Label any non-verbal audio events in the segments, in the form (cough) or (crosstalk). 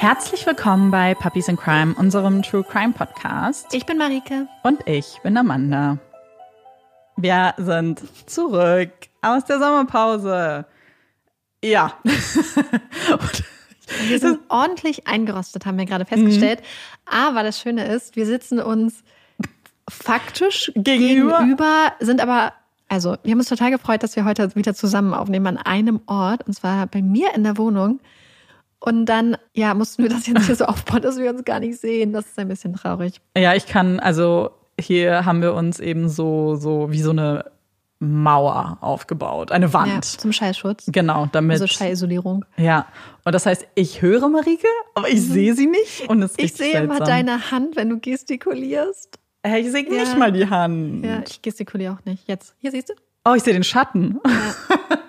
Herzlich willkommen bei Puppies in Crime, unserem True Crime Podcast. Ich bin Marike. Und ich bin Amanda. Wir sind zurück aus der Sommerpause. Ja. (laughs) wir sind ordentlich eingerostet, haben wir gerade festgestellt. Mhm. Aber das Schöne ist, wir sitzen uns faktisch gegenüber, gegenüber sind aber also, wir haben uns total gefreut, dass wir heute wieder zusammen aufnehmen an einem Ort, und zwar bei mir in der Wohnung. Und dann, ja, mussten wir das jetzt hier so aufbauen, dass wir uns gar nicht sehen. Das ist ein bisschen traurig. Ja, ich kann, also hier haben wir uns eben so, so wie so eine Mauer aufgebaut, eine Wand. Ja, zum Schallschutz. Genau, damit. Also Schallisolierung. Ja, und das heißt, ich höre Marike, aber ich mhm. sehe sie nicht. Und es ich sehe seltsam. immer deine Hand, wenn du gestikulierst. Hey, ich sehe ja. nicht mal die Hand. Ja, ich gestikuliere auch nicht. Jetzt, hier siehst du? Oh, ich sehe den Schatten. Ja. (laughs)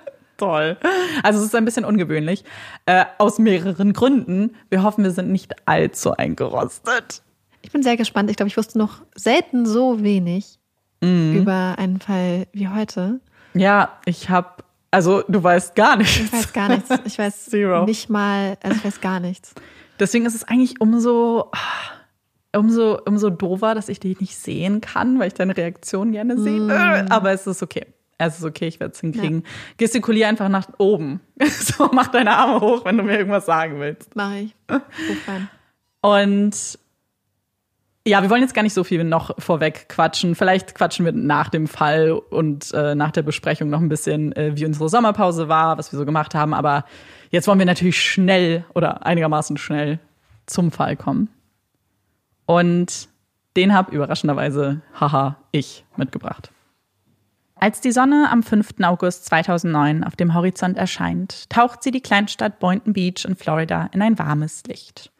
Toll. Also es ist ein bisschen ungewöhnlich. Äh, aus mehreren Gründen. Wir hoffen, wir sind nicht allzu eingerostet. Ich bin sehr gespannt. Ich glaube, ich wusste noch selten so wenig mhm. über einen Fall wie heute. Ja, ich habe, also du weißt gar nichts. Ich weiß gar nichts. Ich weiß (laughs) Zero. nicht mal, also ich weiß gar nichts. Deswegen ist es eigentlich umso, umso, umso doofer, dass ich dich nicht sehen kann, weil ich deine Reaktion gerne sehe. Mm. Aber es ist okay es ist okay, ich werde es hinkriegen. Ja. Gestikulier einfach nach oben. (laughs) so, mach deine Arme hoch, wenn du mir irgendwas sagen willst. Mach ich. Und ja, wir wollen jetzt gar nicht so viel noch vorweg quatschen. Vielleicht quatschen wir nach dem Fall und äh, nach der Besprechung noch ein bisschen, äh, wie unsere Sommerpause war, was wir so gemacht haben. Aber jetzt wollen wir natürlich schnell oder einigermaßen schnell zum Fall kommen. Und den habe überraschenderweise, haha, ich mitgebracht. Als die Sonne am 5. August 2009 auf dem Horizont erscheint, taucht sie die Kleinstadt Boynton Beach in Florida in ein warmes Licht.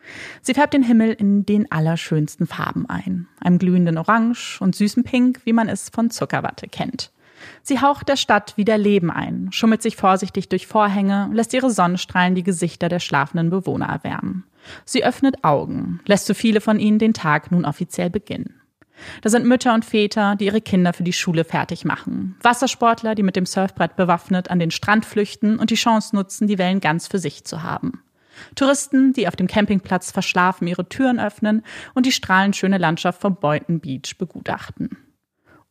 Sie färbt den Himmel in den allerschönsten Farben ein, einem glühenden Orange und süßen Pink, wie man es von Zuckerwatte kennt. Sie haucht der Stadt wieder Leben ein, schummelt sich vorsichtig durch Vorhänge, lässt ihre Sonnenstrahlen die Gesichter der schlafenden Bewohner erwärmen. Sie öffnet Augen, lässt so viele von ihnen den Tag nun offiziell beginnen. Da sind Mütter und Väter, die ihre Kinder für die Schule fertig machen. Wassersportler, die mit dem Surfbrett bewaffnet an den Strand flüchten und die Chance nutzen, die Wellen ganz für sich zu haben. Touristen, die auf dem Campingplatz verschlafen ihre Türen öffnen und die strahlenschöne Landschaft von Boynton Beach begutachten.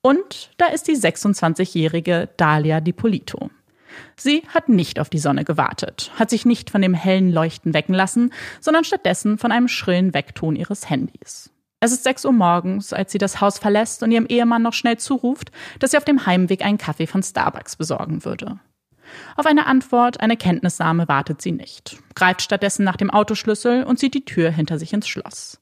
Und da ist die 26-jährige Dalia Dipolito. Sie hat nicht auf die Sonne gewartet, hat sich nicht von dem hellen Leuchten wecken lassen, sondern stattdessen von einem schrillen Weckton ihres Handys. Es ist 6 Uhr morgens, als sie das Haus verlässt und ihrem Ehemann noch schnell zuruft, dass sie auf dem Heimweg einen Kaffee von Starbucks besorgen würde. Auf eine Antwort, eine Kenntnisnahme wartet sie nicht, greift stattdessen nach dem Autoschlüssel und zieht die Tür hinter sich ins Schloss.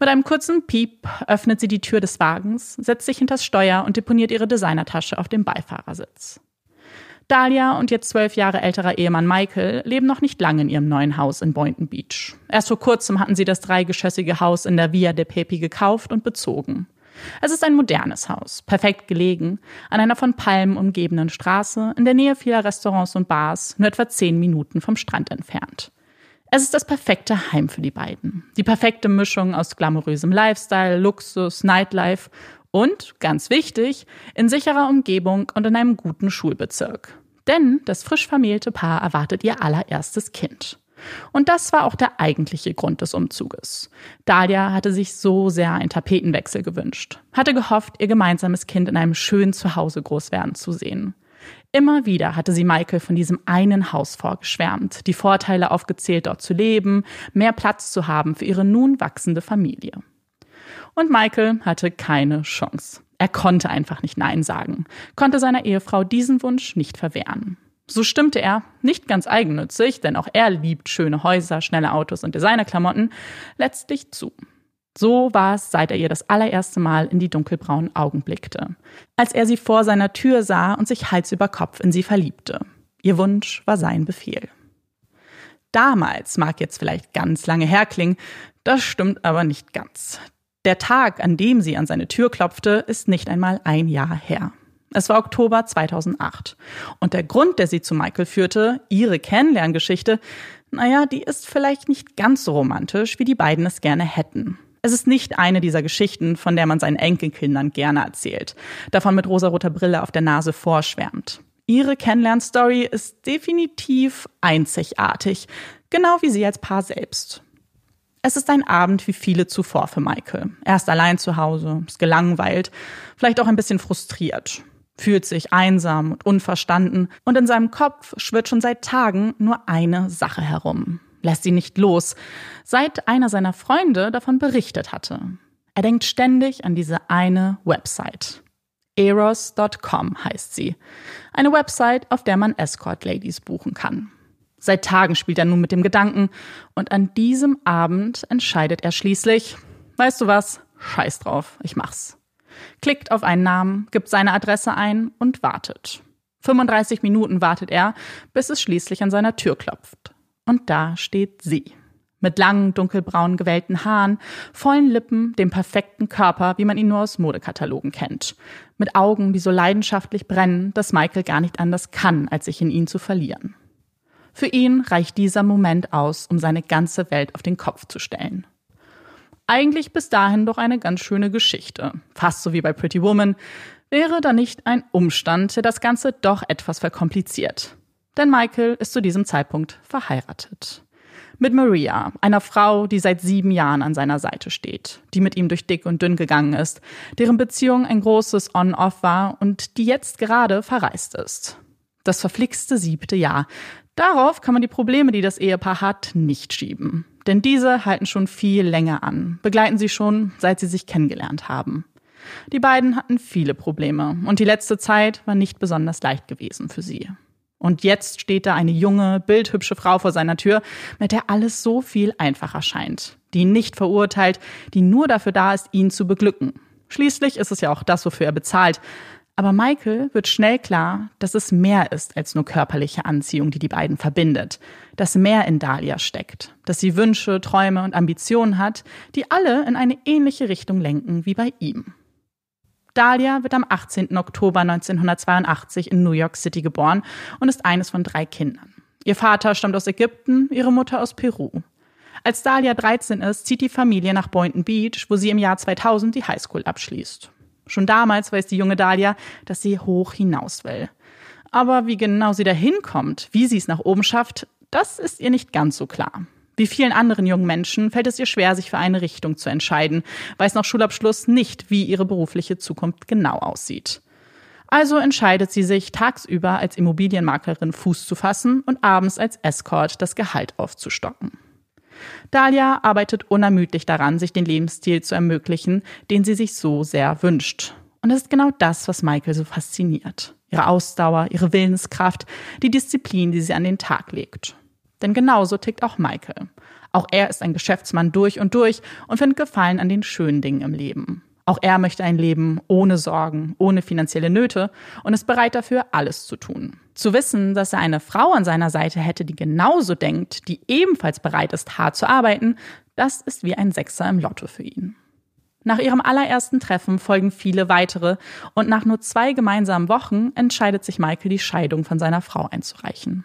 Mit einem kurzen Piep öffnet sie die Tür des Wagens, setzt sich hinters Steuer und deponiert ihre Designertasche auf dem Beifahrersitz. Dahlia und ihr zwölf Jahre älterer Ehemann Michael leben noch nicht lange in ihrem neuen Haus in Boynton Beach. Erst vor kurzem hatten sie das dreigeschossige Haus in der Via de Pepi gekauft und bezogen. Es ist ein modernes Haus, perfekt gelegen, an einer von Palmen umgebenen Straße, in der Nähe vieler Restaurants und Bars, nur etwa zehn Minuten vom Strand entfernt. Es ist das perfekte Heim für die beiden. Die perfekte Mischung aus glamourösem Lifestyle, Luxus, Nightlife und, ganz wichtig, in sicherer Umgebung und in einem guten Schulbezirk. Denn das frisch vermählte Paar erwartet ihr allererstes Kind. Und das war auch der eigentliche Grund des Umzuges. Dahlia hatte sich so sehr einen Tapetenwechsel gewünscht, hatte gehofft, ihr gemeinsames Kind in einem schönen Zuhause groß werden zu sehen. Immer wieder hatte sie Michael von diesem einen Haus vorgeschwärmt, die Vorteile aufgezählt, dort zu leben, mehr Platz zu haben für ihre nun wachsende Familie. Und Michael hatte keine Chance. Er konnte einfach nicht Nein sagen, konnte seiner Ehefrau diesen Wunsch nicht verwehren. So stimmte er, nicht ganz eigennützig, denn auch er liebt schöne Häuser, schnelle Autos und Designerklamotten, letztlich zu. So war es, seit er ihr das allererste Mal in die dunkelbraunen Augen blickte, als er sie vor seiner Tür sah und sich Hals über Kopf in sie verliebte. Ihr Wunsch war sein Befehl. Damals mag jetzt vielleicht ganz lange herklingen, das stimmt aber nicht ganz. Der Tag, an dem sie an seine Tür klopfte, ist nicht einmal ein Jahr her. Es war Oktober 2008. Und der Grund, der sie zu Michael führte, ihre Kennenlerngeschichte, naja, die ist vielleicht nicht ganz so romantisch, wie die beiden es gerne hätten. Es ist nicht eine dieser Geschichten, von der man seinen Enkelkindern gerne erzählt, davon mit rosaroter Brille auf der Nase vorschwärmt. Ihre Kennenlernstory ist definitiv einzigartig, genau wie sie als Paar selbst. Es ist ein Abend wie viele zuvor für Michael. Er ist allein zu Hause, ist gelangweilt, vielleicht auch ein bisschen frustriert, fühlt sich einsam und unverstanden und in seinem Kopf schwirrt schon seit Tagen nur eine Sache herum. Lässt sie nicht los, seit einer seiner Freunde davon berichtet hatte. Er denkt ständig an diese eine Website. Eros.com heißt sie. Eine Website, auf der man Escort Ladies buchen kann. Seit Tagen spielt er nun mit dem Gedanken und an diesem Abend entscheidet er schließlich, weißt du was, scheiß drauf, ich mach's. Klickt auf einen Namen, gibt seine Adresse ein und wartet. 35 Minuten wartet er, bis es schließlich an seiner Tür klopft. Und da steht sie. Mit langen, dunkelbraunen, gewellten Haaren, vollen Lippen, dem perfekten Körper, wie man ihn nur aus Modekatalogen kennt. Mit Augen, die so leidenschaftlich brennen, dass Michael gar nicht anders kann, als sich in ihn zu verlieren. Für ihn reicht dieser Moment aus, um seine ganze Welt auf den Kopf zu stellen. Eigentlich bis dahin doch eine ganz schöne Geschichte. Fast so wie bei Pretty Woman. Wäre da nicht ein Umstand, der das Ganze doch etwas verkompliziert. Denn Michael ist zu diesem Zeitpunkt verheiratet. Mit Maria, einer Frau, die seit sieben Jahren an seiner Seite steht, die mit ihm durch dick und dünn gegangen ist, deren Beziehung ein großes On-Off war und die jetzt gerade verreist ist. Das verflixte siebte Jahr, Darauf kann man die Probleme, die das Ehepaar hat, nicht schieben. Denn diese halten schon viel länger an, begleiten sie schon, seit sie sich kennengelernt haben. Die beiden hatten viele Probleme und die letzte Zeit war nicht besonders leicht gewesen für sie. Und jetzt steht da eine junge, bildhübsche Frau vor seiner Tür, mit der alles so viel einfacher scheint, die ihn nicht verurteilt, die nur dafür da ist, ihn zu beglücken. Schließlich ist es ja auch das, wofür er bezahlt. Aber Michael wird schnell klar, dass es mehr ist als nur körperliche Anziehung, die die beiden verbindet. Dass mehr in Dahlia steckt. Dass sie Wünsche, Träume und Ambitionen hat, die alle in eine ähnliche Richtung lenken wie bei ihm. Dahlia wird am 18. Oktober 1982 in New York City geboren und ist eines von drei Kindern. Ihr Vater stammt aus Ägypten, ihre Mutter aus Peru. Als Dahlia 13 ist, zieht die Familie nach Boynton Beach, wo sie im Jahr 2000 die Highschool abschließt. Schon damals weiß die junge Dahlia, dass sie hoch hinaus will. Aber wie genau sie dahin kommt, wie sie es nach oben schafft, das ist ihr nicht ganz so klar. Wie vielen anderen jungen Menschen fällt es ihr schwer, sich für eine Richtung zu entscheiden, weiß nach Schulabschluss nicht, wie ihre berufliche Zukunft genau aussieht. Also entscheidet sie sich, tagsüber als Immobilienmaklerin Fuß zu fassen und abends als Escort das Gehalt aufzustocken. Dahlia arbeitet unermüdlich daran, sich den Lebensstil zu ermöglichen, den sie sich so sehr wünscht. Und es ist genau das, was Michael so fasziniert. Ihre Ausdauer, ihre Willenskraft, die Disziplin, die sie an den Tag legt. Denn genauso tickt auch Michael. Auch er ist ein Geschäftsmann durch und durch und findet Gefallen an den schönen Dingen im Leben. Auch er möchte ein Leben ohne Sorgen, ohne finanzielle Nöte und ist bereit dafür, alles zu tun. Zu wissen, dass er eine Frau an seiner Seite hätte, die genauso denkt, die ebenfalls bereit ist, hart zu arbeiten, das ist wie ein Sechser im Lotto für ihn. Nach ihrem allerersten Treffen folgen viele weitere und nach nur zwei gemeinsamen Wochen entscheidet sich Michael, die Scheidung von seiner Frau einzureichen.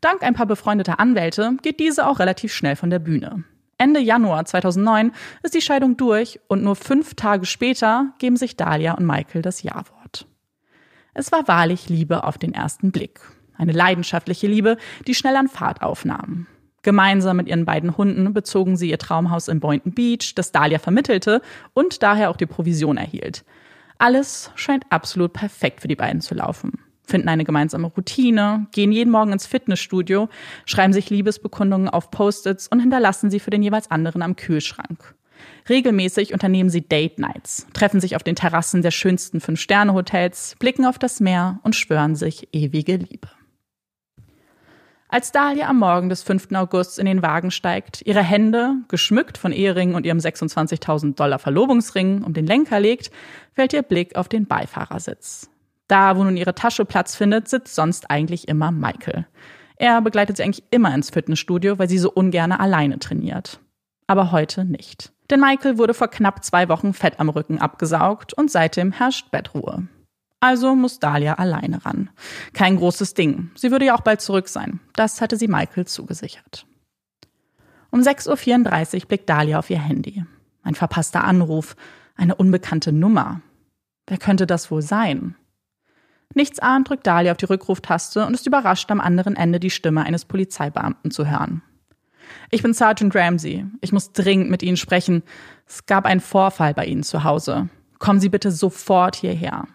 Dank ein paar befreundeter Anwälte geht diese auch relativ schnell von der Bühne. Ende Januar 2009 ist die Scheidung durch und nur fünf Tage später geben sich Dahlia und Michael das Ja-Wort. Es war wahrlich Liebe auf den ersten Blick. Eine leidenschaftliche Liebe, die schnell an Fahrt aufnahm. Gemeinsam mit ihren beiden Hunden bezogen sie ihr Traumhaus in Boynton Beach, das Dahlia vermittelte und daher auch die Provision erhielt. Alles scheint absolut perfekt für die beiden zu laufen finden eine gemeinsame Routine, gehen jeden Morgen ins Fitnessstudio, schreiben sich Liebesbekundungen auf Post-its und hinterlassen sie für den jeweils anderen am Kühlschrank. Regelmäßig unternehmen sie Date Nights, treffen sich auf den Terrassen der schönsten Fünf-Sterne-Hotels, blicken auf das Meer und schwören sich ewige Liebe. Als Dahlia am Morgen des 5. August in den Wagen steigt, ihre Hände, geschmückt von Eheringen und ihrem 26.000 Dollar Verlobungsring, um den Lenker legt, fällt ihr Blick auf den Beifahrersitz. Da, wo nun ihre Tasche Platz findet, sitzt sonst eigentlich immer Michael. Er begleitet sie eigentlich immer ins Fitnessstudio, weil sie so ungerne alleine trainiert. Aber heute nicht. Denn Michael wurde vor knapp zwei Wochen Fett am Rücken abgesaugt und seitdem herrscht Bettruhe. Also muss Dahlia alleine ran. Kein großes Ding. Sie würde ja auch bald zurück sein. Das hatte sie Michael zugesichert. Um 6.34 Uhr blickt Dahlia auf ihr Handy. Ein verpasster Anruf, eine unbekannte Nummer. Wer könnte das wohl sein? Nichtsahnd drückt Dahlia auf die Rückruftaste und ist überrascht, am anderen Ende die Stimme eines Polizeibeamten zu hören. Ich bin Sergeant Ramsey. Ich muss dringend mit Ihnen sprechen. Es gab einen Vorfall bei Ihnen zu Hause. Kommen Sie bitte sofort hierher.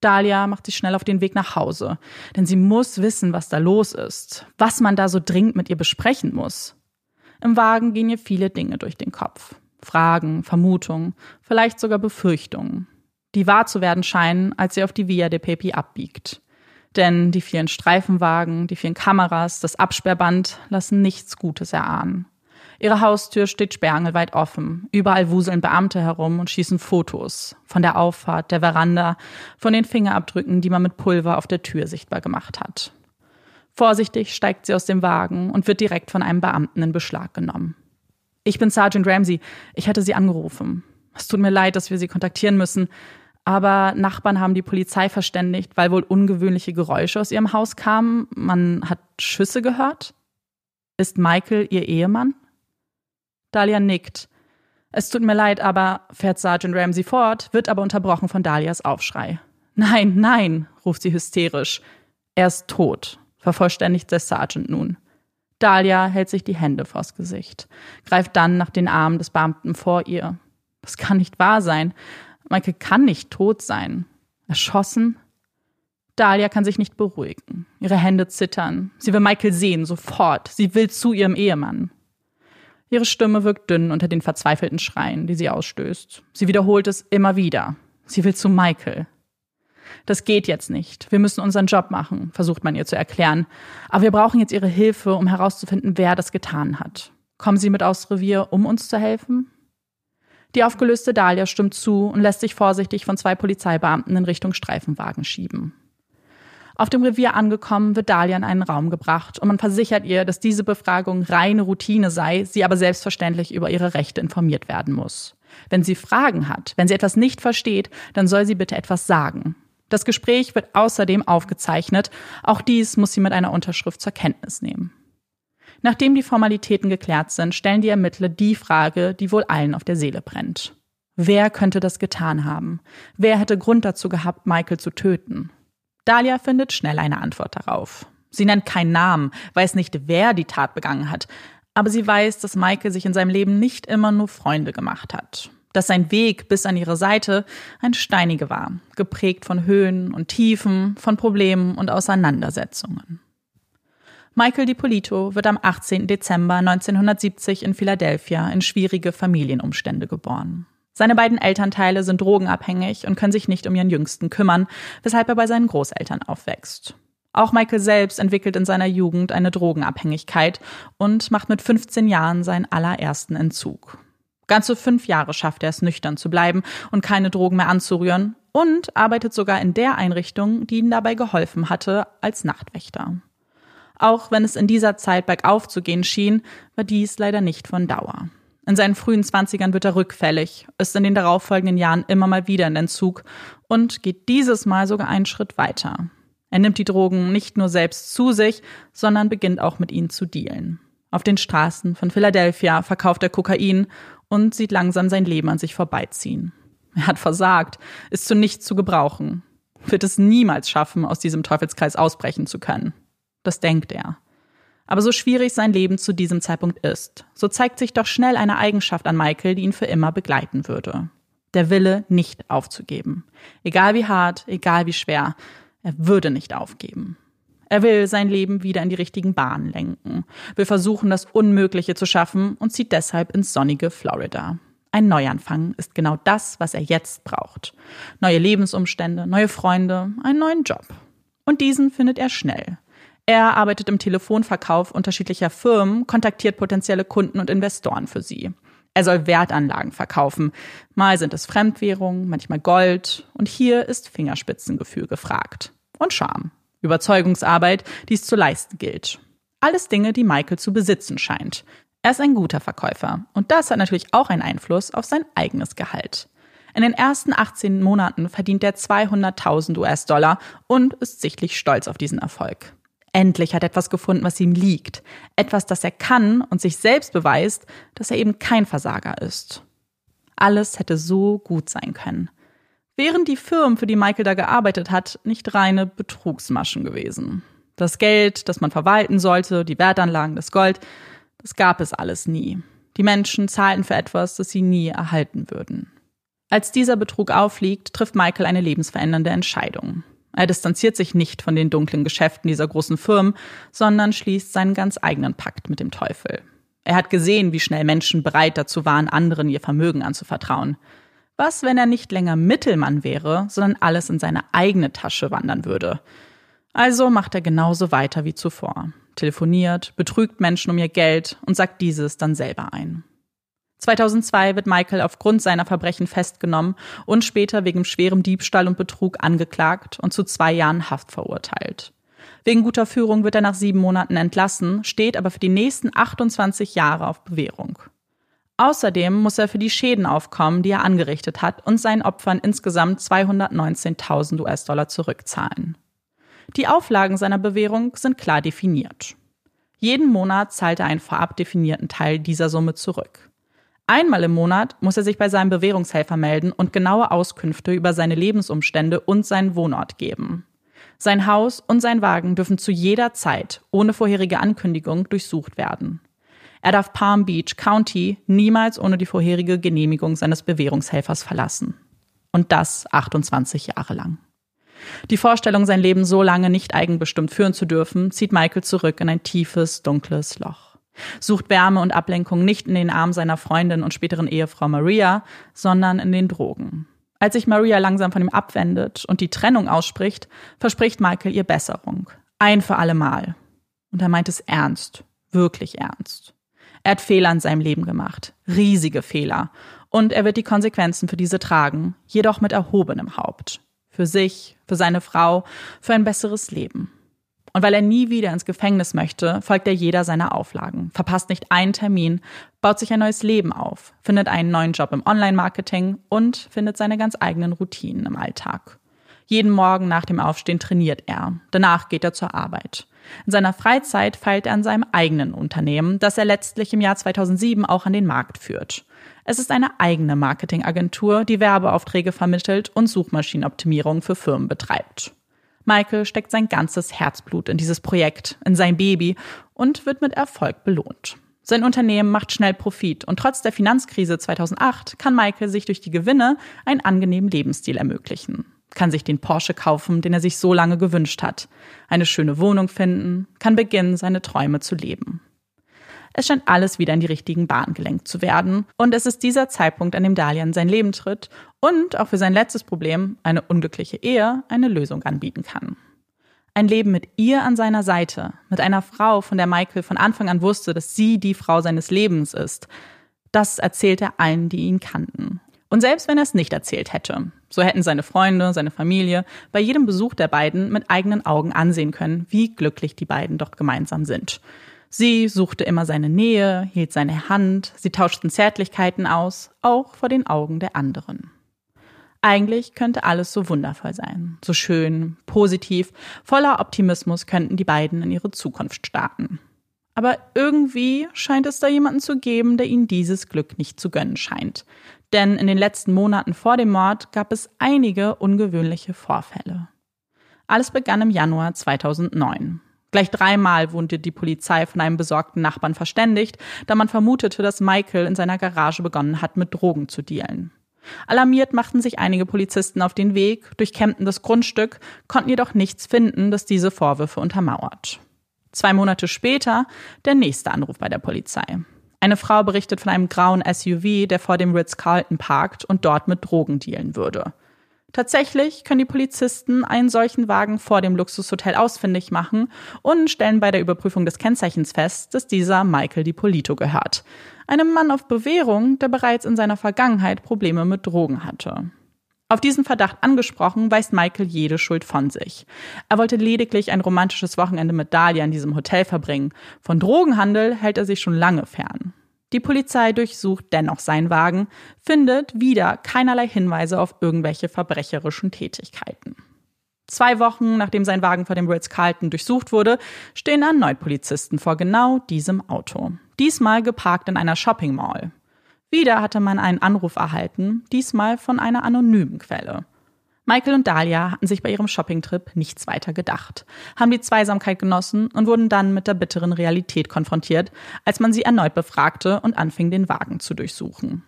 Dahlia macht sich schnell auf den Weg nach Hause, denn sie muss wissen, was da los ist, was man da so dringend mit ihr besprechen muss. Im Wagen gehen ihr viele Dinge durch den Kopf. Fragen, Vermutungen, vielleicht sogar Befürchtungen, die wahr zu werden scheinen, als sie auf die Via de Pepi abbiegt. Denn die vielen Streifenwagen, die vielen Kameras, das Absperrband lassen nichts Gutes erahnen. Ihre Haustür steht sperrangelweit offen. Überall wuseln Beamte herum und schießen Fotos. Von der Auffahrt, der Veranda, von den Fingerabdrücken, die man mit Pulver auf der Tür sichtbar gemacht hat. Vorsichtig steigt sie aus dem Wagen und wird direkt von einem Beamten in Beschlag genommen. Ich bin Sergeant Ramsey. Ich hatte Sie angerufen. Es tut mir leid, dass wir Sie kontaktieren müssen. Aber Nachbarn haben die Polizei verständigt, weil wohl ungewöhnliche Geräusche aus ihrem Haus kamen. Man hat Schüsse gehört. Ist Michael Ihr Ehemann? Dahlia nickt. Es tut mir leid, aber fährt Sergeant Ramsey fort, wird aber unterbrochen von Dahlias Aufschrei. Nein, nein, ruft sie hysterisch. Er ist tot, vervollständigt der Sergeant nun. Dahlia hält sich die Hände vors Gesicht, greift dann nach den Armen des Beamten vor ihr. Das kann nicht wahr sein. Michael kann nicht tot sein. Erschossen? Dahlia kann sich nicht beruhigen. Ihre Hände zittern. Sie will Michael sehen, sofort. Sie will zu ihrem Ehemann. Ihre Stimme wirkt dünn unter den verzweifelten Schreien, die sie ausstößt. Sie wiederholt es immer wieder. Sie will zu Michael. Das geht jetzt nicht. Wir müssen unseren Job machen, versucht man ihr zu erklären. Aber wir brauchen jetzt Ihre Hilfe, um herauszufinden, wer das getan hat. Kommen Sie mit aufs Revier, um uns zu helfen? Die aufgelöste Dahlia stimmt zu und lässt sich vorsichtig von zwei Polizeibeamten in Richtung Streifenwagen schieben. Auf dem Revier angekommen, wird Dahlia in einen Raum gebracht und man versichert ihr, dass diese Befragung reine Routine sei, sie aber selbstverständlich über ihre Rechte informiert werden muss. Wenn sie Fragen hat, wenn sie etwas nicht versteht, dann soll sie bitte etwas sagen. Das Gespräch wird außerdem aufgezeichnet. Auch dies muss sie mit einer Unterschrift zur Kenntnis nehmen. Nachdem die Formalitäten geklärt sind, stellen die Ermittler die Frage, die wohl allen auf der Seele brennt. Wer könnte das getan haben? Wer hätte Grund dazu gehabt, Michael zu töten? Dahlia findet schnell eine Antwort darauf. Sie nennt keinen Namen, weiß nicht, wer die Tat begangen hat, aber sie weiß, dass Michael sich in seinem Leben nicht immer nur Freunde gemacht hat. Dass sein Weg bis an ihre Seite ein steiniger war, geprägt von Höhen und Tiefen, von Problemen und Auseinandersetzungen. Michael DiPolito wird am 18. Dezember 1970 in Philadelphia in schwierige Familienumstände geboren. Seine beiden Elternteile sind drogenabhängig und können sich nicht um ihren Jüngsten kümmern, weshalb er bei seinen Großeltern aufwächst. Auch Michael selbst entwickelt in seiner Jugend eine Drogenabhängigkeit und macht mit 15 Jahren seinen allerersten Entzug. Ganze fünf Jahre schafft er es, nüchtern zu bleiben und keine Drogen mehr anzurühren und arbeitet sogar in der Einrichtung, die ihm dabei geholfen hatte, als Nachtwächter. Auch wenn es in dieser Zeit bergauf zu gehen schien, war dies leider nicht von Dauer. In seinen frühen Zwanzigern wird er rückfällig, ist in den darauffolgenden Jahren immer mal wieder in Entzug und geht dieses Mal sogar einen Schritt weiter. Er nimmt die Drogen nicht nur selbst zu sich, sondern beginnt auch mit ihnen zu dealen. Auf den Straßen von Philadelphia verkauft er Kokain und sieht langsam sein Leben an sich vorbeiziehen. Er hat versagt, ist zu nichts zu gebrauchen, wird es niemals schaffen, aus diesem Teufelskreis ausbrechen zu können. Das denkt er. Aber so schwierig sein Leben zu diesem Zeitpunkt ist, so zeigt sich doch schnell eine Eigenschaft an Michael, die ihn für immer begleiten würde. Der Wille, nicht aufzugeben. Egal wie hart, egal wie schwer, er würde nicht aufgeben. Er will sein Leben wieder in die richtigen Bahnen lenken, will versuchen, das Unmögliche zu schaffen und zieht deshalb ins sonnige Florida. Ein Neuanfang ist genau das, was er jetzt braucht. Neue Lebensumstände, neue Freunde, einen neuen Job. Und diesen findet er schnell. Er arbeitet im Telefonverkauf unterschiedlicher Firmen, kontaktiert potenzielle Kunden und Investoren für sie. Er soll Wertanlagen verkaufen. Mal sind es Fremdwährungen, manchmal Gold. Und hier ist Fingerspitzengefühl gefragt. Und Charme. Überzeugungsarbeit, die es zu leisten gilt. Alles Dinge, die Michael zu besitzen scheint. Er ist ein guter Verkäufer. Und das hat natürlich auch einen Einfluss auf sein eigenes Gehalt. In den ersten 18 Monaten verdient er 200.000 US-Dollar und ist sichtlich stolz auf diesen Erfolg. Endlich hat er etwas gefunden, was ihm liegt. Etwas, das er kann und sich selbst beweist, dass er eben kein Versager ist. Alles hätte so gut sein können. Wären die Firmen, für die Michael da gearbeitet hat, nicht reine Betrugsmaschen gewesen. Das Geld, das man verwalten sollte, die Wertanlagen, das Gold, Das gab es alles nie. Die Menschen zahlten für etwas, das sie nie erhalten würden. Als dieser Betrug aufliegt, trifft Michael eine lebensverändernde Entscheidung. Er distanziert sich nicht von den dunklen Geschäften dieser großen Firmen, sondern schließt seinen ganz eigenen Pakt mit dem Teufel. Er hat gesehen, wie schnell Menschen bereit dazu waren, anderen ihr Vermögen anzuvertrauen. Was, wenn er nicht länger Mittelmann wäre, sondern alles in seine eigene Tasche wandern würde? Also macht er genauso weiter wie zuvor. Telefoniert, betrügt Menschen um ihr Geld und sagt dieses dann selber ein. 2002 wird Michael aufgrund seiner Verbrechen festgenommen und später wegen schwerem Diebstahl und Betrug angeklagt und zu zwei Jahren Haft verurteilt. Wegen guter Führung wird er nach sieben Monaten entlassen, steht aber für die nächsten 28 Jahre auf Bewährung. Außerdem muss er für die Schäden aufkommen, die er angerichtet hat und seinen Opfern insgesamt 219.000 US-Dollar zurückzahlen. Die Auflagen seiner Bewährung sind klar definiert. Jeden Monat zahlt er einen vorab definierten Teil dieser Summe zurück. Einmal im Monat muss er sich bei seinem Bewährungshelfer melden und genaue Auskünfte über seine Lebensumstände und seinen Wohnort geben. Sein Haus und sein Wagen dürfen zu jeder Zeit ohne vorherige Ankündigung durchsucht werden. Er darf Palm Beach County niemals ohne die vorherige Genehmigung seines Bewährungshelfers verlassen. Und das 28 Jahre lang. Die Vorstellung, sein Leben so lange nicht eigenbestimmt führen zu dürfen, zieht Michael zurück in ein tiefes, dunkles Loch. Sucht Wärme und Ablenkung nicht in den Armen seiner Freundin und späteren Ehefrau Maria, sondern in den Drogen. Als sich Maria langsam von ihm abwendet und die Trennung ausspricht, verspricht Michael ihr Besserung. Ein für alle Mal. Und er meint es ernst. Wirklich ernst. Er hat Fehler in seinem Leben gemacht. Riesige Fehler. Und er wird die Konsequenzen für diese tragen, jedoch mit erhobenem Haupt. Für sich, für seine Frau, für ein besseres Leben. Und weil er nie wieder ins Gefängnis möchte, folgt er jeder seiner Auflagen, verpasst nicht einen Termin, baut sich ein neues Leben auf, findet einen neuen Job im Online-Marketing und findet seine ganz eigenen Routinen im Alltag. Jeden Morgen nach dem Aufstehen trainiert er. Danach geht er zur Arbeit. In seiner Freizeit feilt er an seinem eigenen Unternehmen, das er letztlich im Jahr 2007 auch an den Markt führt. Es ist eine eigene Marketingagentur, die Werbeaufträge vermittelt und Suchmaschinenoptimierung für Firmen betreibt. Michael steckt sein ganzes Herzblut in dieses Projekt, in sein Baby und wird mit Erfolg belohnt. Sein Unternehmen macht schnell Profit und trotz der Finanzkrise 2008 kann Michael sich durch die Gewinne einen angenehmen Lebensstil ermöglichen. Kann sich den Porsche kaufen, den er sich so lange gewünscht hat, eine schöne Wohnung finden, kann beginnen, seine Träume zu leben. Es scheint alles wieder in die richtigen Bahnen gelenkt zu werden. Und es ist dieser Zeitpunkt, an dem Dalian sein Leben tritt und auch für sein letztes Problem, eine unglückliche Ehe, eine Lösung anbieten kann. Ein Leben mit ihr an seiner Seite, mit einer Frau, von der Michael von Anfang an wusste, dass sie die Frau seines Lebens ist. Das erzählt er allen, die ihn kannten. Und selbst wenn er es nicht erzählt hätte, so hätten seine Freunde, seine Familie bei jedem Besuch der beiden mit eigenen Augen ansehen können, wie glücklich die beiden doch gemeinsam sind. Sie suchte immer seine Nähe, hielt seine Hand, sie tauschten Zärtlichkeiten aus, auch vor den Augen der anderen. Eigentlich könnte alles so wundervoll sein, so schön, positiv, voller Optimismus könnten die beiden in ihre Zukunft starten. Aber irgendwie scheint es da jemanden zu geben, der ihnen dieses Glück nicht zu gönnen scheint. Denn in den letzten Monaten vor dem Mord gab es einige ungewöhnliche Vorfälle. Alles begann im Januar 2009. Gleich dreimal wurde die Polizei von einem besorgten Nachbarn verständigt, da man vermutete, dass Michael in seiner Garage begonnen hat, mit Drogen zu dealen. Alarmiert machten sich einige Polizisten auf den Weg, durchkämmten das Grundstück, konnten jedoch nichts finden, das diese Vorwürfe untermauert. Zwei Monate später der nächste Anruf bei der Polizei. Eine Frau berichtet von einem grauen SUV, der vor dem Ritz-Carlton parkt und dort mit Drogen dealen würde. Tatsächlich können die Polizisten einen solchen Wagen vor dem Luxushotel ausfindig machen und stellen bei der Überprüfung des Kennzeichens fest, dass dieser Michael DiPolito gehört. Einem Mann auf Bewährung, der bereits in seiner Vergangenheit Probleme mit Drogen hatte. Auf diesen Verdacht angesprochen, weist Michael jede Schuld von sich. Er wollte lediglich ein romantisches Wochenende mit Dahlia in diesem Hotel verbringen. Von Drogenhandel hält er sich schon lange fern. Die Polizei durchsucht dennoch seinen Wagen, findet wieder keinerlei Hinweise auf irgendwelche verbrecherischen Tätigkeiten. Zwei Wochen nachdem sein Wagen vor dem Ritz-Carlton durchsucht wurde, stehen erneut Polizisten vor genau diesem Auto. Diesmal geparkt in einer Shopping Mall. Wieder hatte man einen Anruf erhalten, diesmal von einer anonymen Quelle. Michael und Dahlia hatten sich bei ihrem Shoppingtrip nichts weiter gedacht, haben die Zweisamkeit genossen und wurden dann mit der bitteren Realität konfrontiert, als man sie erneut befragte und anfing, den Wagen zu durchsuchen.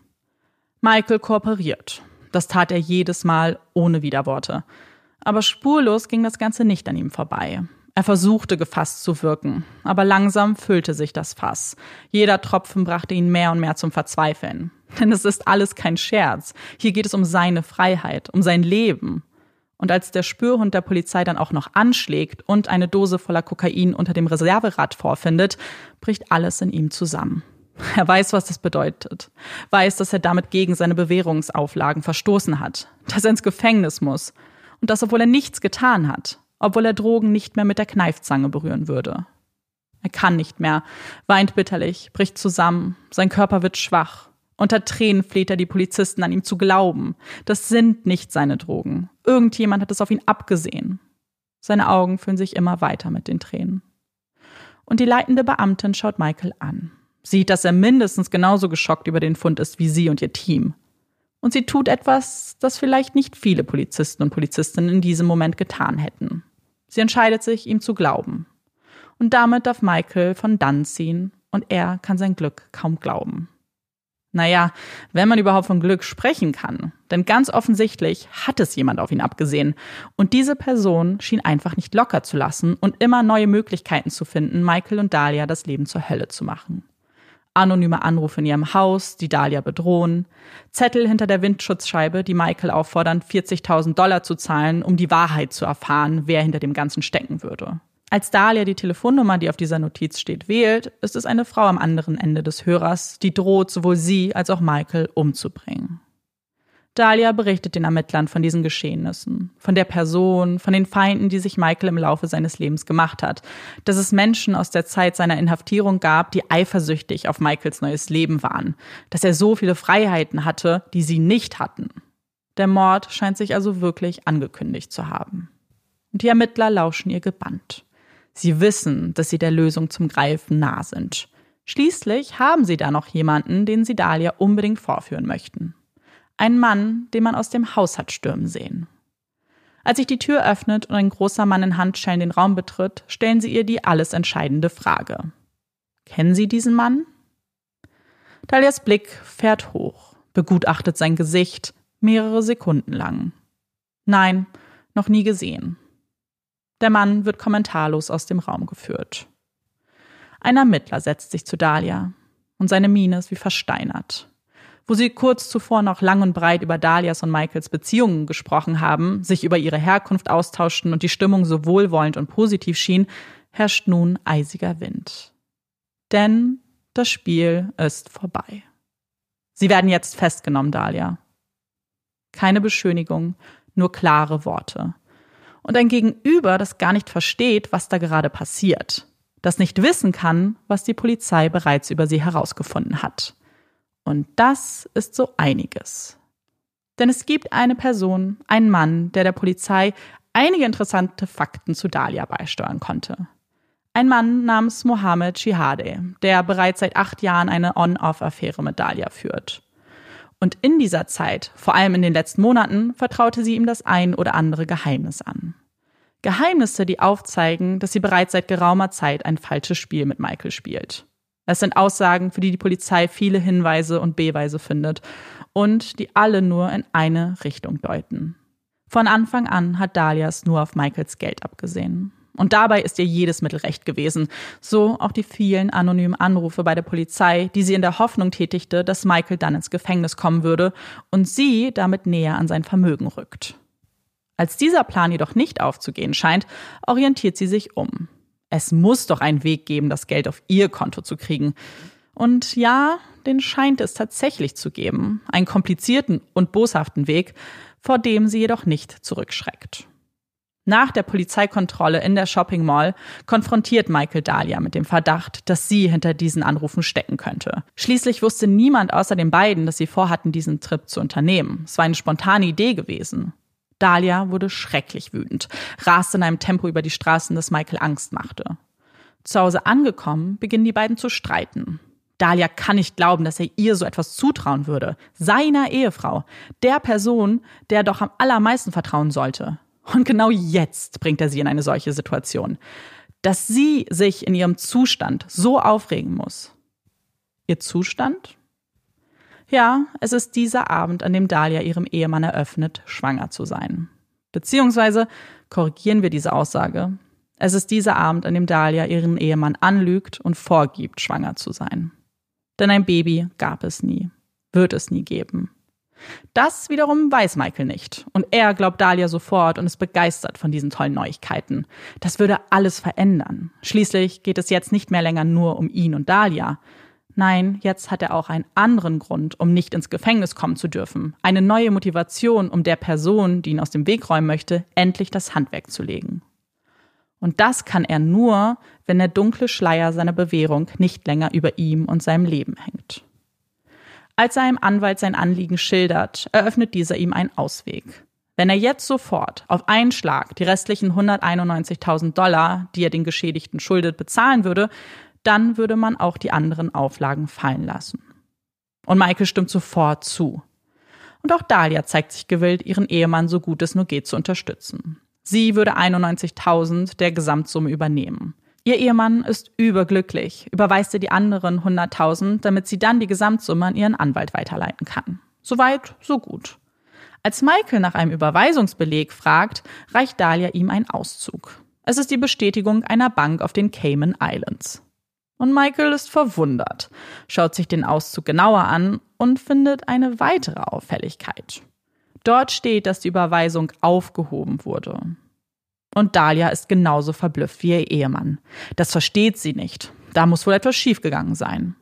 Michael kooperiert. Das tat er jedes Mal ohne Widerworte. Aber spurlos ging das Ganze nicht an ihm vorbei. Er versuchte gefasst zu wirken, aber langsam füllte sich das Fass. Jeder Tropfen brachte ihn mehr und mehr zum Verzweifeln. (laughs) Denn es ist alles kein Scherz. Hier geht es um seine Freiheit, um sein Leben. Und als der Spürhund der Polizei dann auch noch anschlägt und eine Dose voller Kokain unter dem Reserverad vorfindet, bricht alles in ihm zusammen. (laughs) Er weiß, was das bedeutet, weiß, dass er damit gegen seine Bewährungsauflagen verstoßen hat, dass er ins Gefängnis muss und das, obwohl er nichts getan hat obwohl er Drogen nicht mehr mit der Kneifzange berühren würde. Er kann nicht mehr, weint bitterlich, bricht zusammen, sein Körper wird schwach. Unter Tränen fleht er die Polizisten an ihm zu glauben. Das sind nicht seine Drogen. Irgendjemand hat es auf ihn abgesehen. Seine Augen füllen sich immer weiter mit den Tränen. Und die leitende Beamtin schaut Michael an, sieht, dass er mindestens genauso geschockt über den Fund ist wie sie und ihr Team. Und sie tut etwas, das vielleicht nicht viele Polizisten und Polizistinnen in diesem Moment getan hätten. Sie entscheidet sich, ihm zu glauben. Und damit darf Michael von dann ziehen und er kann sein Glück kaum glauben. Naja, wenn man überhaupt von Glück sprechen kann. Denn ganz offensichtlich hat es jemand auf ihn abgesehen. Und diese Person schien einfach nicht locker zu lassen und immer neue Möglichkeiten zu finden, Michael und Dahlia das Leben zur Hölle zu machen anonyme Anrufe in ihrem Haus, die Dahlia bedrohen, Zettel hinter der Windschutzscheibe, die Michael auffordern, 40.000 Dollar zu zahlen, um die Wahrheit zu erfahren, wer hinter dem Ganzen stecken würde. Als Dahlia die Telefonnummer, die auf dieser Notiz steht, wählt, ist es eine Frau am anderen Ende des Hörers, die droht, sowohl sie als auch Michael umzubringen. Dahlia berichtet den Ermittlern von diesen Geschehnissen, von der Person, von den Feinden, die sich Michael im Laufe seines Lebens gemacht hat, dass es Menschen aus der Zeit seiner Inhaftierung gab, die eifersüchtig auf Michaels neues Leben waren, dass er so viele Freiheiten hatte, die sie nicht hatten. Der Mord scheint sich also wirklich angekündigt zu haben. Und die Ermittler lauschen ihr gebannt. Sie wissen, dass sie der Lösung zum Greifen nah sind. Schließlich haben sie da noch jemanden, den sie Dahlia unbedingt vorführen möchten. Ein Mann, den man aus dem Haus hat stürmen sehen. Als sich die Tür öffnet und ein großer Mann in Handschellen den Raum betritt, stellen sie ihr die alles entscheidende Frage. Kennen Sie diesen Mann? Dalias Blick fährt hoch, begutachtet sein Gesicht mehrere Sekunden lang. Nein, noch nie gesehen. Der Mann wird kommentarlos aus dem Raum geführt. Ein Ermittler setzt sich zu Dahlia und seine Miene ist wie versteinert wo sie kurz zuvor noch lang und breit über Dalias und Michaels Beziehungen gesprochen haben, sich über ihre Herkunft austauschten und die Stimmung so wohlwollend und positiv schien, herrscht nun eisiger Wind. Denn das Spiel ist vorbei. Sie werden jetzt festgenommen, Dahlia. Keine Beschönigung, nur klare Worte. Und ein Gegenüber, das gar nicht versteht, was da gerade passiert, das nicht wissen kann, was die Polizei bereits über sie herausgefunden hat. Und das ist so einiges. Denn es gibt eine Person, einen Mann, der der Polizei einige interessante Fakten zu Dahlia beisteuern konnte. Ein Mann namens Mohammed Shihade, der bereits seit acht Jahren eine On-Off-Affäre mit Dahlia führt. Und in dieser Zeit, vor allem in den letzten Monaten, vertraute sie ihm das ein oder andere Geheimnis an. Geheimnisse, die aufzeigen, dass sie bereits seit geraumer Zeit ein falsches Spiel mit Michael spielt. Es sind Aussagen, für die die Polizei viele Hinweise und Beweise findet und die alle nur in eine Richtung deuten. Von Anfang an hat Dalias nur auf Michaels Geld abgesehen. Und dabei ist ihr jedes Mittel recht gewesen. So auch die vielen anonymen Anrufe bei der Polizei, die sie in der Hoffnung tätigte, dass Michael dann ins Gefängnis kommen würde und sie damit näher an sein Vermögen rückt. Als dieser Plan jedoch nicht aufzugehen scheint, orientiert sie sich um. Es muss doch einen Weg geben, das Geld auf ihr Konto zu kriegen. Und ja, den scheint es tatsächlich zu geben. Einen komplizierten und boshaften Weg, vor dem sie jedoch nicht zurückschreckt. Nach der Polizeikontrolle in der Shopping Mall konfrontiert Michael Dahlia mit dem Verdacht, dass sie hinter diesen Anrufen stecken könnte. Schließlich wusste niemand außer den beiden, dass sie vorhatten, diesen Trip zu unternehmen. Es war eine spontane Idee gewesen. Dahlia wurde schrecklich wütend, raste in einem Tempo über die Straßen, das Michael Angst machte. Zu Hause angekommen, beginnen die beiden zu streiten. Dahlia kann nicht glauben, dass er ihr so etwas zutrauen würde. Seiner Ehefrau. Der Person, der er doch am allermeisten vertrauen sollte. Und genau jetzt bringt er sie in eine solche Situation. Dass sie sich in ihrem Zustand so aufregen muss. Ihr Zustand? Ja, es ist dieser Abend, an dem Dahlia ihrem Ehemann eröffnet, schwanger zu sein. Beziehungsweise korrigieren wir diese Aussage. Es ist dieser Abend, an dem Dahlia ihren Ehemann anlügt und vorgibt, schwanger zu sein. Denn ein Baby gab es nie, wird es nie geben. Das wiederum weiß Michael nicht. Und er glaubt Dahlia sofort und ist begeistert von diesen tollen Neuigkeiten. Das würde alles verändern. Schließlich geht es jetzt nicht mehr länger nur um ihn und Dahlia. Nein, jetzt hat er auch einen anderen Grund, um nicht ins Gefängnis kommen zu dürfen. Eine neue Motivation, um der Person, die ihn aus dem Weg räumen möchte, endlich das Handwerk zu legen. Und das kann er nur, wenn der dunkle Schleier seiner Bewährung nicht länger über ihm und seinem Leben hängt. Als er einem Anwalt sein Anliegen schildert, eröffnet dieser ihm einen Ausweg. Wenn er jetzt sofort auf einen Schlag die restlichen 191.000 Dollar, die er den Geschädigten schuldet, bezahlen würde, dann würde man auch die anderen Auflagen fallen lassen. Und Michael stimmt sofort zu. Und auch Dahlia zeigt sich gewillt, ihren Ehemann so gut es nur geht zu unterstützen. Sie würde 91.000 der Gesamtsumme übernehmen. Ihr Ehemann ist überglücklich, überweist ihr die anderen 100.000, damit sie dann die Gesamtsumme an ihren Anwalt weiterleiten kann. Soweit, so gut. Als Michael nach einem Überweisungsbeleg fragt, reicht Dahlia ihm einen Auszug. Es ist die Bestätigung einer Bank auf den Cayman Islands. Und Michael ist verwundert, schaut sich den Auszug genauer an und findet eine weitere Auffälligkeit. Dort steht, dass die Überweisung aufgehoben wurde. Und Dahlia ist genauso verblüfft wie ihr Ehemann. Das versteht sie nicht. Da muss wohl etwas schiefgegangen sein.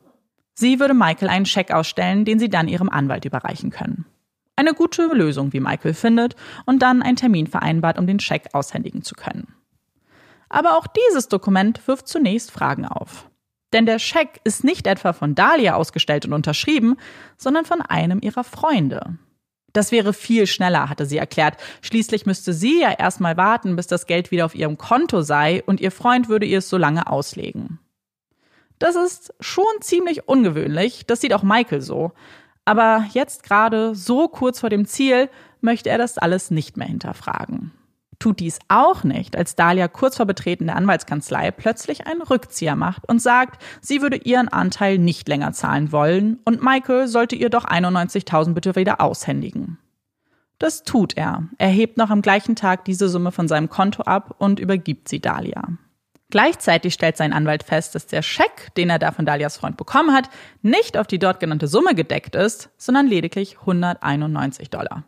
Sie würde Michael einen Scheck ausstellen, den sie dann ihrem Anwalt überreichen können. Eine gute Lösung, wie Michael findet, und dann einen Termin vereinbart, um den Scheck aushändigen zu können. Aber auch dieses Dokument wirft zunächst Fragen auf. Denn der Scheck ist nicht etwa von Dahlia ausgestellt und unterschrieben, sondern von einem ihrer Freunde. Das wäre viel schneller, hatte sie erklärt. Schließlich müsste sie ja erstmal warten, bis das Geld wieder auf ihrem Konto sei und ihr Freund würde ihr es so lange auslegen. Das ist schon ziemlich ungewöhnlich, das sieht auch Michael so. Aber jetzt gerade, so kurz vor dem Ziel, möchte er das alles nicht mehr hinterfragen tut dies auch nicht, als Dahlia kurz vor Betreten der Anwaltskanzlei plötzlich einen Rückzieher macht und sagt, sie würde ihren Anteil nicht länger zahlen wollen und Michael sollte ihr doch 91.000 bitte wieder aushändigen. Das tut er. Er hebt noch am gleichen Tag diese Summe von seinem Konto ab und übergibt sie Dahlia. Gleichzeitig stellt sein Anwalt fest, dass der Scheck, den er da von Dalias Freund bekommen hat, nicht auf die dort genannte Summe gedeckt ist, sondern lediglich 191 Dollar.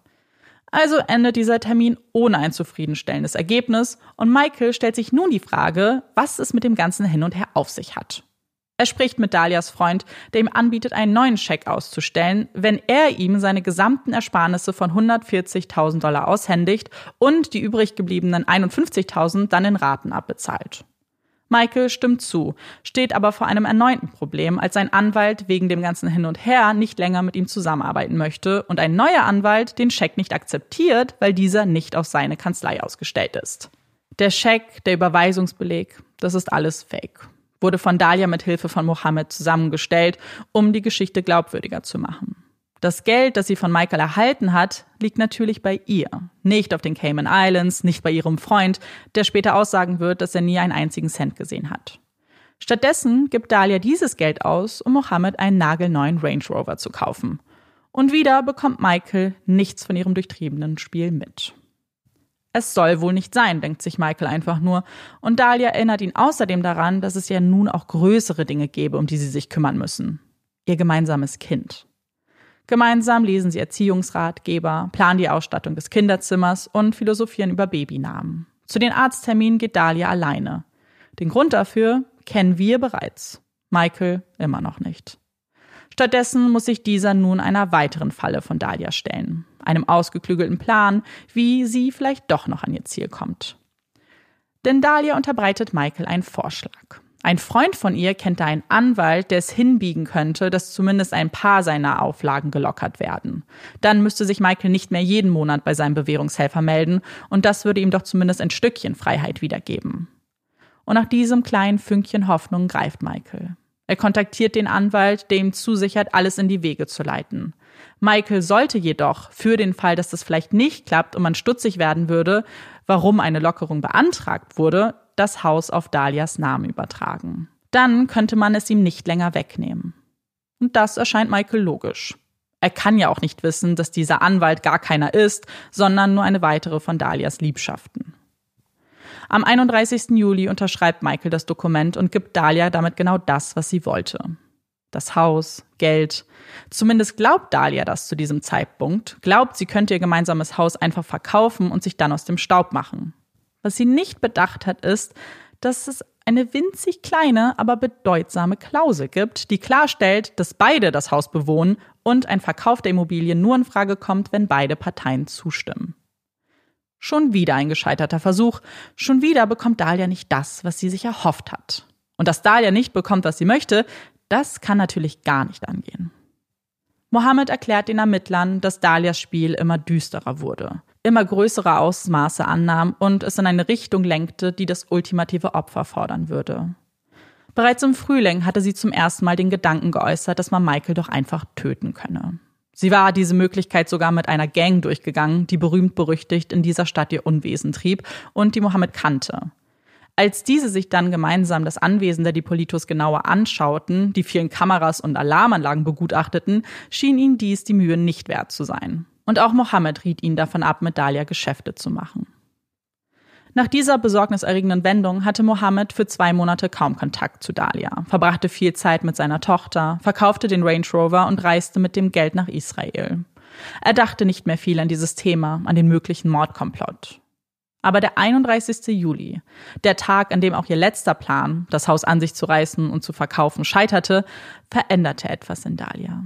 Also endet dieser Termin ohne ein zufriedenstellendes Ergebnis und Michael stellt sich nun die Frage, was es mit dem ganzen Hin und Her auf sich hat. Er spricht mit Dalias Freund, der ihm anbietet, einen neuen Scheck auszustellen, wenn er ihm seine gesamten Ersparnisse von 140.000 Dollar aushändigt und die übrig gebliebenen 51.000 dann in Raten abbezahlt. Michael stimmt zu, steht aber vor einem erneuten Problem, als sein Anwalt wegen dem ganzen Hin und Her nicht länger mit ihm zusammenarbeiten möchte und ein neuer Anwalt den Scheck nicht akzeptiert, weil dieser nicht auf seine Kanzlei ausgestellt ist. Der Scheck, der Überweisungsbeleg, das ist alles Fake. Wurde von Dahlia mit Hilfe von Mohammed zusammengestellt, um die Geschichte glaubwürdiger zu machen. Das Geld, das sie von Michael erhalten hat, liegt natürlich bei ihr, nicht auf den Cayman Islands, nicht bei ihrem Freund, der später aussagen wird, dass er nie einen einzigen Cent gesehen hat. Stattdessen gibt Dahlia dieses Geld aus, um Mohammed einen nagelneuen Range Rover zu kaufen. Und wieder bekommt Michael nichts von ihrem durchtriebenen Spiel mit. Es soll wohl nicht sein, denkt sich Michael einfach nur. Und Dahlia erinnert ihn außerdem daran, dass es ja nun auch größere Dinge gäbe, um die sie sich kümmern müssen. Ihr gemeinsames Kind. Gemeinsam lesen sie Erziehungsratgeber, planen die Ausstattung des Kinderzimmers und philosophieren über Babynamen. Zu den Arztterminen geht Dahlia alleine. Den Grund dafür kennen wir bereits. Michael immer noch nicht. Stattdessen muss sich dieser nun einer weiteren Falle von Dahlia stellen. Einem ausgeklügelten Plan, wie sie vielleicht doch noch an ihr Ziel kommt. Denn Dahlia unterbreitet Michael einen Vorschlag. Ein Freund von ihr kennt da einen Anwalt, der es hinbiegen könnte, dass zumindest ein paar seiner Auflagen gelockert werden. Dann müsste sich Michael nicht mehr jeden Monat bei seinem Bewährungshelfer melden und das würde ihm doch zumindest ein Stückchen Freiheit wiedergeben. Und nach diesem kleinen Fünkchen Hoffnung greift Michael. Er kontaktiert den Anwalt, der ihm zusichert, alles in die Wege zu leiten. Michael sollte jedoch für den Fall, dass das vielleicht nicht klappt und man stutzig werden würde, warum eine Lockerung beantragt wurde, das Haus auf Dalias Namen übertragen. Dann könnte man es ihm nicht länger wegnehmen. Und das erscheint Michael logisch. Er kann ja auch nicht wissen, dass dieser Anwalt gar keiner ist, sondern nur eine weitere von Dalias Liebschaften. Am 31. Juli unterschreibt Michael das Dokument und gibt Dalia damit genau das, was sie wollte. Das Haus, Geld. Zumindest glaubt Dalia das zu diesem Zeitpunkt, glaubt, sie könnte ihr gemeinsames Haus einfach verkaufen und sich dann aus dem Staub machen. Was sie nicht bedacht hat, ist, dass es eine winzig kleine, aber bedeutsame Klausel gibt, die klarstellt, dass beide das Haus bewohnen und ein Verkauf der Immobilie nur in Frage kommt, wenn beide Parteien zustimmen. Schon wieder ein gescheiterter Versuch. Schon wieder bekommt Dahlia nicht das, was sie sich erhofft hat. Und dass Dahlia nicht bekommt, was sie möchte, das kann natürlich gar nicht angehen. Mohammed erklärt den Ermittlern, dass Dalias Spiel immer düsterer wurde, immer größere Ausmaße annahm und es in eine Richtung lenkte, die das ultimative Opfer fordern würde. Bereits im Frühling hatte sie zum ersten Mal den Gedanken geäußert, dass man Michael doch einfach töten könne. Sie war diese Möglichkeit sogar mit einer Gang durchgegangen, die berühmt berüchtigt in dieser Stadt ihr Unwesen trieb und die Mohammed kannte. Als diese sich dann gemeinsam das Anwesen der Dipolitos genauer anschauten, die vielen Kameras und Alarmanlagen begutachteten, schien ihnen dies die Mühe nicht wert zu sein. Und auch Mohammed riet ihnen davon ab, mit Dahlia Geschäfte zu machen. Nach dieser besorgniserregenden Wendung hatte Mohammed für zwei Monate kaum Kontakt zu Dahlia, verbrachte viel Zeit mit seiner Tochter, verkaufte den Range Rover und reiste mit dem Geld nach Israel. Er dachte nicht mehr viel an dieses Thema, an den möglichen Mordkomplott. Aber der 31. Juli, der Tag, an dem auch ihr letzter Plan, das Haus an sich zu reißen und zu verkaufen, scheiterte, veränderte etwas in Dahlia.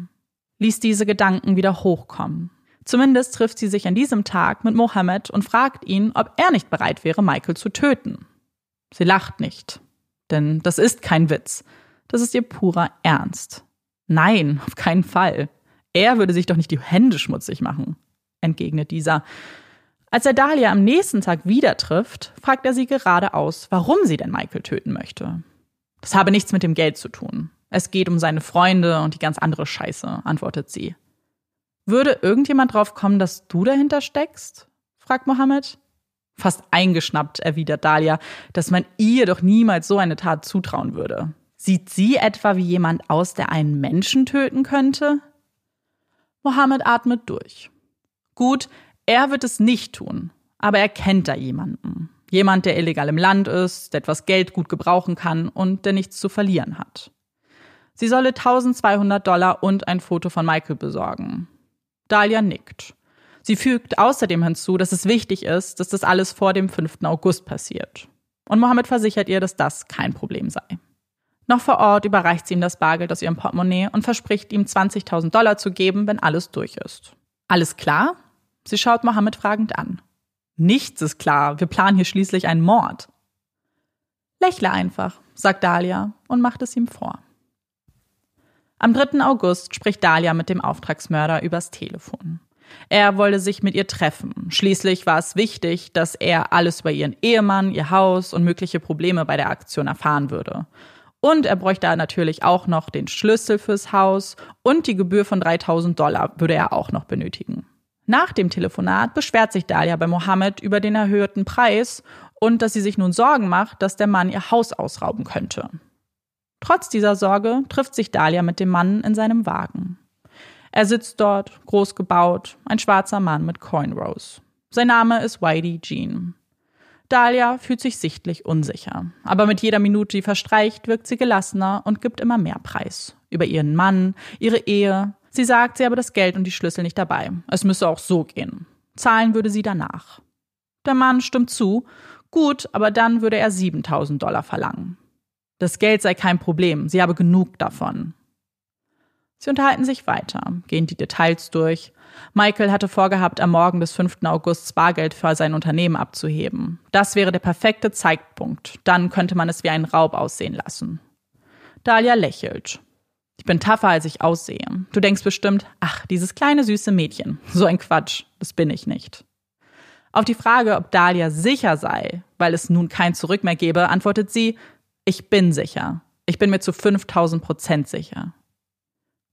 Ließ diese Gedanken wieder hochkommen, Zumindest trifft sie sich an diesem Tag mit Mohammed und fragt ihn, ob er nicht bereit wäre, Michael zu töten. Sie lacht nicht, denn das ist kein Witz. Das ist ihr purer Ernst. Nein, auf keinen Fall. Er würde sich doch nicht die Hände schmutzig machen, entgegnet dieser. Als er Dahlia am nächsten Tag wieder trifft, fragt er sie geradeaus, warum sie denn Michael töten möchte. Das habe nichts mit dem Geld zu tun. Es geht um seine Freunde und die ganz andere Scheiße, antwortet sie. Würde irgendjemand drauf kommen, dass du dahinter steckst? fragt Mohammed. Fast eingeschnappt erwidert Dahlia, dass man ihr doch niemals so eine Tat zutrauen würde. Sieht sie etwa wie jemand aus, der einen Menschen töten könnte? Mohammed atmet durch. Gut, er wird es nicht tun, aber er kennt da jemanden. Jemand, der illegal im Land ist, der etwas Geld gut gebrauchen kann und der nichts zu verlieren hat. Sie solle 1200 Dollar und ein Foto von Michael besorgen. Dahlia nickt. Sie fügt außerdem hinzu, dass es wichtig ist, dass das alles vor dem 5. August passiert. Und Mohammed versichert ihr, dass das kein Problem sei. Noch vor Ort überreicht sie ihm das Bargeld aus ihrem Portemonnaie und verspricht ihm 20.000 Dollar zu geben, wenn alles durch ist. Alles klar? Sie schaut Mohammed fragend an. Nichts ist klar, wir planen hier schließlich einen Mord. Lächle einfach, sagt Dahlia und macht es ihm vor. Am 3. August spricht Dahlia mit dem Auftragsmörder übers Telefon. Er wollte sich mit ihr treffen. Schließlich war es wichtig, dass er alles über ihren Ehemann, ihr Haus und mögliche Probleme bei der Aktion erfahren würde. Und er bräuchte natürlich auch noch den Schlüssel fürs Haus und die Gebühr von 3000 Dollar würde er auch noch benötigen. Nach dem Telefonat beschwert sich Dahlia bei Mohammed über den erhöhten Preis und dass sie sich nun Sorgen macht, dass der Mann ihr Haus ausrauben könnte. Trotz dieser Sorge trifft sich Dahlia mit dem Mann in seinem Wagen. Er sitzt dort, groß gebaut, ein schwarzer Mann mit Coinrose. Sein Name ist Whitey Jean. Dahlia fühlt sich sichtlich unsicher, aber mit jeder Minute, die verstreicht, wirkt sie gelassener und gibt immer mehr Preis. Über ihren Mann, ihre Ehe. Sie sagt, sie habe das Geld und die Schlüssel nicht dabei. Es müsse auch so gehen. Zahlen würde sie danach. Der Mann stimmt zu. Gut, aber dann würde er 7000 Dollar verlangen. Das Geld sei kein Problem, sie habe genug davon. Sie unterhalten sich weiter, gehen die Details durch. Michael hatte vorgehabt, am Morgen des 5. August Bargeld für sein Unternehmen abzuheben. Das wäre der perfekte Zeitpunkt. Dann könnte man es wie einen Raub aussehen lassen. Dahlia lächelt. Ich bin tougher, als ich aussehe. Du denkst bestimmt, ach, dieses kleine süße Mädchen. So ein Quatsch. Das bin ich nicht. Auf die Frage, ob Dahlia sicher sei, weil es nun kein Zurück mehr gebe, antwortet sie, ich bin sicher. Ich bin mir zu 5000 Prozent sicher.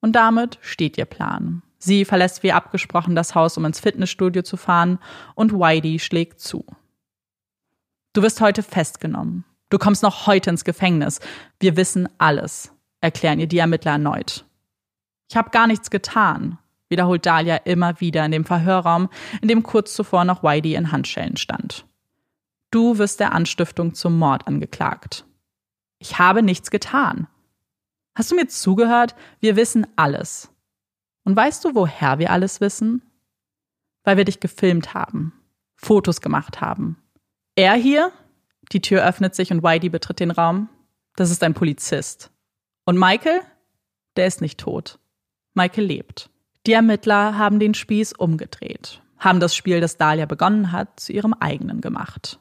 Und damit steht ihr Plan. Sie verlässt wie abgesprochen das Haus, um ins Fitnessstudio zu fahren, und Whitey schlägt zu. Du wirst heute festgenommen. Du kommst noch heute ins Gefängnis. Wir wissen alles, erklären ihr die Ermittler erneut. Ich habe gar nichts getan, wiederholt Dahlia immer wieder in dem Verhörraum, in dem kurz zuvor noch Whitey in Handschellen stand. Du wirst der Anstiftung zum Mord angeklagt. Ich habe nichts getan. Hast du mir zugehört? Wir wissen alles. Und weißt du, woher wir alles wissen? Weil wir dich gefilmt haben, Fotos gemacht haben. Er hier, die Tür öffnet sich und Whitey betritt den Raum. Das ist ein Polizist. Und Michael? Der ist nicht tot. Michael lebt. Die Ermittler haben den Spieß umgedreht, haben das Spiel, das Dahlia begonnen hat, zu ihrem eigenen gemacht.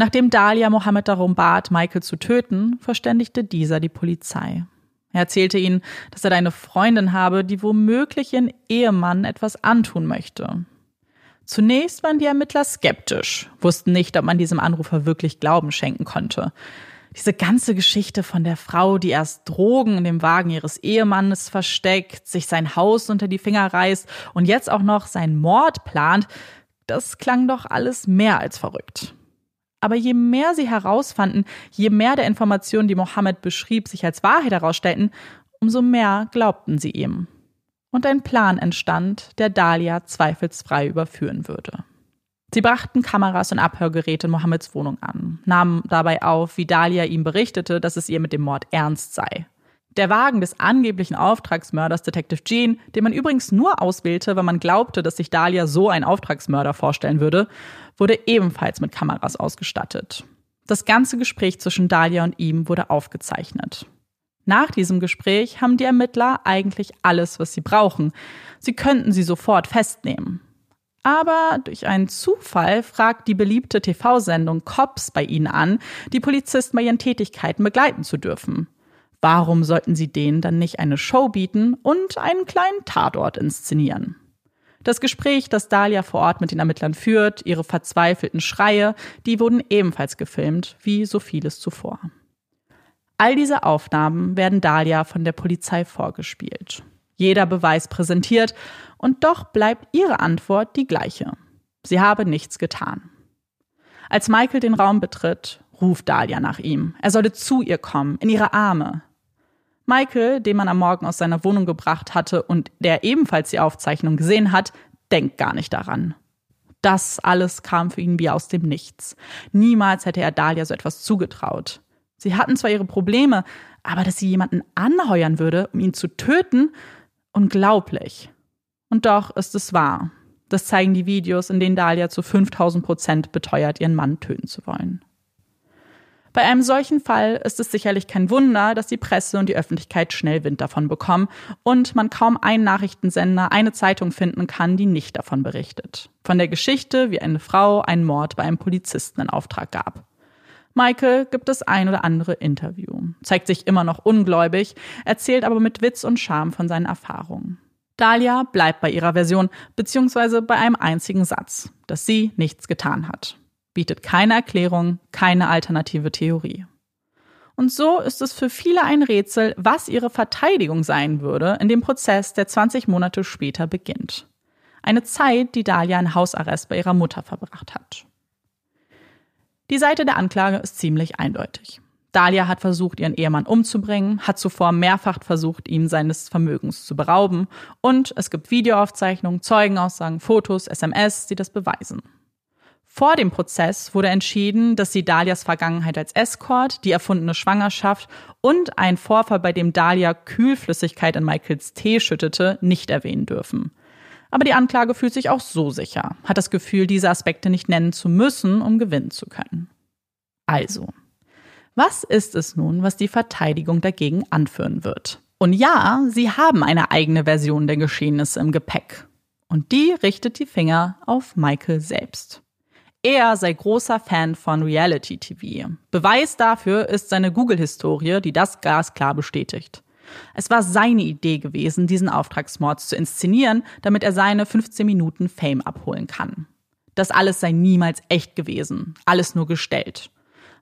Nachdem Dahlia Mohammed darum bat, Michael zu töten, verständigte dieser die Polizei. Er erzählte ihnen, dass er eine Freundin habe, die womöglich ihren Ehemann etwas antun möchte. Zunächst waren die Ermittler skeptisch, wussten nicht, ob man diesem Anrufer wirklich Glauben schenken konnte. Diese ganze Geschichte von der Frau, die erst Drogen in dem Wagen ihres Ehemannes versteckt, sich sein Haus unter die Finger reißt und jetzt auch noch seinen Mord plant, das klang doch alles mehr als verrückt. Aber je mehr sie herausfanden, je mehr der Informationen, die Mohammed beschrieb, sich als Wahrheit herausstellten, umso mehr glaubten sie ihm. Und ein Plan entstand, der Dahlia zweifelsfrei überführen würde. Sie brachten Kameras und Abhörgeräte in Mohammeds Wohnung an, nahmen dabei auf, wie Dahlia ihm berichtete, dass es ihr mit dem Mord ernst sei. Der Wagen des angeblichen Auftragsmörders Detective Jean, den man übrigens nur auswählte, weil man glaubte, dass sich Dahlia so einen Auftragsmörder vorstellen würde, wurde ebenfalls mit Kameras ausgestattet. Das ganze Gespräch zwischen Dahlia und ihm wurde aufgezeichnet. Nach diesem Gespräch haben die Ermittler eigentlich alles, was sie brauchen. Sie könnten sie sofort festnehmen. Aber durch einen Zufall fragt die beliebte TV-Sendung Cops bei ihnen an, die Polizisten bei ihren Tätigkeiten begleiten zu dürfen. Warum sollten sie denen dann nicht eine Show bieten und einen kleinen Tatort inszenieren? Das Gespräch, das Dahlia vor Ort mit den Ermittlern führt, ihre verzweifelten Schreie, die wurden ebenfalls gefilmt, wie so vieles zuvor. All diese Aufnahmen werden Dahlia von der Polizei vorgespielt. Jeder Beweis präsentiert und doch bleibt ihre Antwort die gleiche. Sie habe nichts getan. Als Michael den Raum betritt, ruft Dahlia nach ihm. Er solle zu ihr kommen, in ihre Arme. Michael, den man am Morgen aus seiner Wohnung gebracht hatte und der ebenfalls die Aufzeichnung gesehen hat, denkt gar nicht daran. Das alles kam für ihn wie aus dem Nichts. Niemals hätte er Dahlia so etwas zugetraut. Sie hatten zwar ihre Probleme, aber dass sie jemanden anheuern würde, um ihn zu töten, unglaublich. Und doch ist es wahr. Das zeigen die Videos, in denen Dahlia zu 5000 Prozent beteuert, ihren Mann töten zu wollen. Bei einem solchen Fall ist es sicherlich kein Wunder, dass die Presse und die Öffentlichkeit schnell Wind davon bekommen und man kaum einen Nachrichtensender, eine Zeitung finden kann, die nicht davon berichtet. Von der Geschichte, wie eine Frau einen Mord bei einem Polizisten in Auftrag gab. Michael gibt das ein oder andere Interview, zeigt sich immer noch ungläubig, erzählt aber mit Witz und Charme von seinen Erfahrungen. Dahlia bleibt bei ihrer Version, beziehungsweise bei einem einzigen Satz, dass sie nichts getan hat bietet keine Erklärung, keine alternative Theorie. Und so ist es für viele ein Rätsel, was ihre Verteidigung sein würde in dem Prozess, der 20 Monate später beginnt. Eine Zeit, die Dahlia in Hausarrest bei ihrer Mutter verbracht hat. Die Seite der Anklage ist ziemlich eindeutig. Dahlia hat versucht, ihren Ehemann umzubringen, hat zuvor mehrfach versucht, ihm seines Vermögens zu berauben und es gibt Videoaufzeichnungen, Zeugenaussagen, Fotos, SMS, die das beweisen. Vor dem Prozess wurde entschieden, dass sie Dalias Vergangenheit als Escort, die erfundene Schwangerschaft und ein Vorfall, bei dem Dalia Kühlflüssigkeit in Michaels Tee schüttete, nicht erwähnen dürfen. Aber die Anklage fühlt sich auch so sicher, hat das Gefühl, diese Aspekte nicht nennen zu müssen, um gewinnen zu können. Also, was ist es nun, was die Verteidigung dagegen anführen wird? Und ja, sie haben eine eigene Version der Geschehnisse im Gepäck. Und die richtet die Finger auf Michael selbst. Er sei großer Fan von Reality TV. Beweis dafür ist seine Google-Historie, die das glasklar bestätigt. Es war seine Idee gewesen, diesen Auftragsmord zu inszenieren, damit er seine 15 Minuten Fame abholen kann. Das alles sei niemals echt gewesen, alles nur gestellt.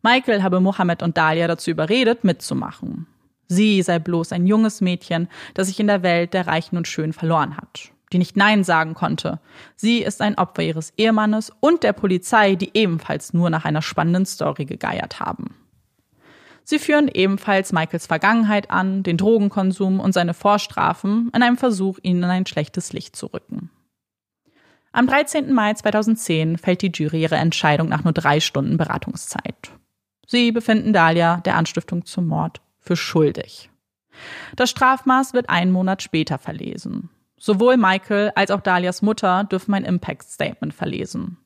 Michael habe Mohammed und Dahlia dazu überredet, mitzumachen. Sie sei bloß ein junges Mädchen, das sich in der Welt der Reichen und Schönen verloren hat, die nicht Nein sagen konnte. Sie ist ein Opfer ihres Ehemannes und der Polizei, die ebenfalls nur nach einer spannenden Story gegeiert haben. Sie führen ebenfalls Michaels Vergangenheit an, den Drogenkonsum und seine Vorstrafen in einem Versuch, ihn in ein schlechtes Licht zu rücken. Am 13. Mai 2010 fällt die Jury ihre Entscheidung nach nur drei Stunden Beratungszeit. Sie befinden Dahlia der Anstiftung zum Mord für schuldig. Das Strafmaß wird einen Monat später verlesen. Sowohl Michael als auch Dalias Mutter dürfen ein Impact Statement verlesen.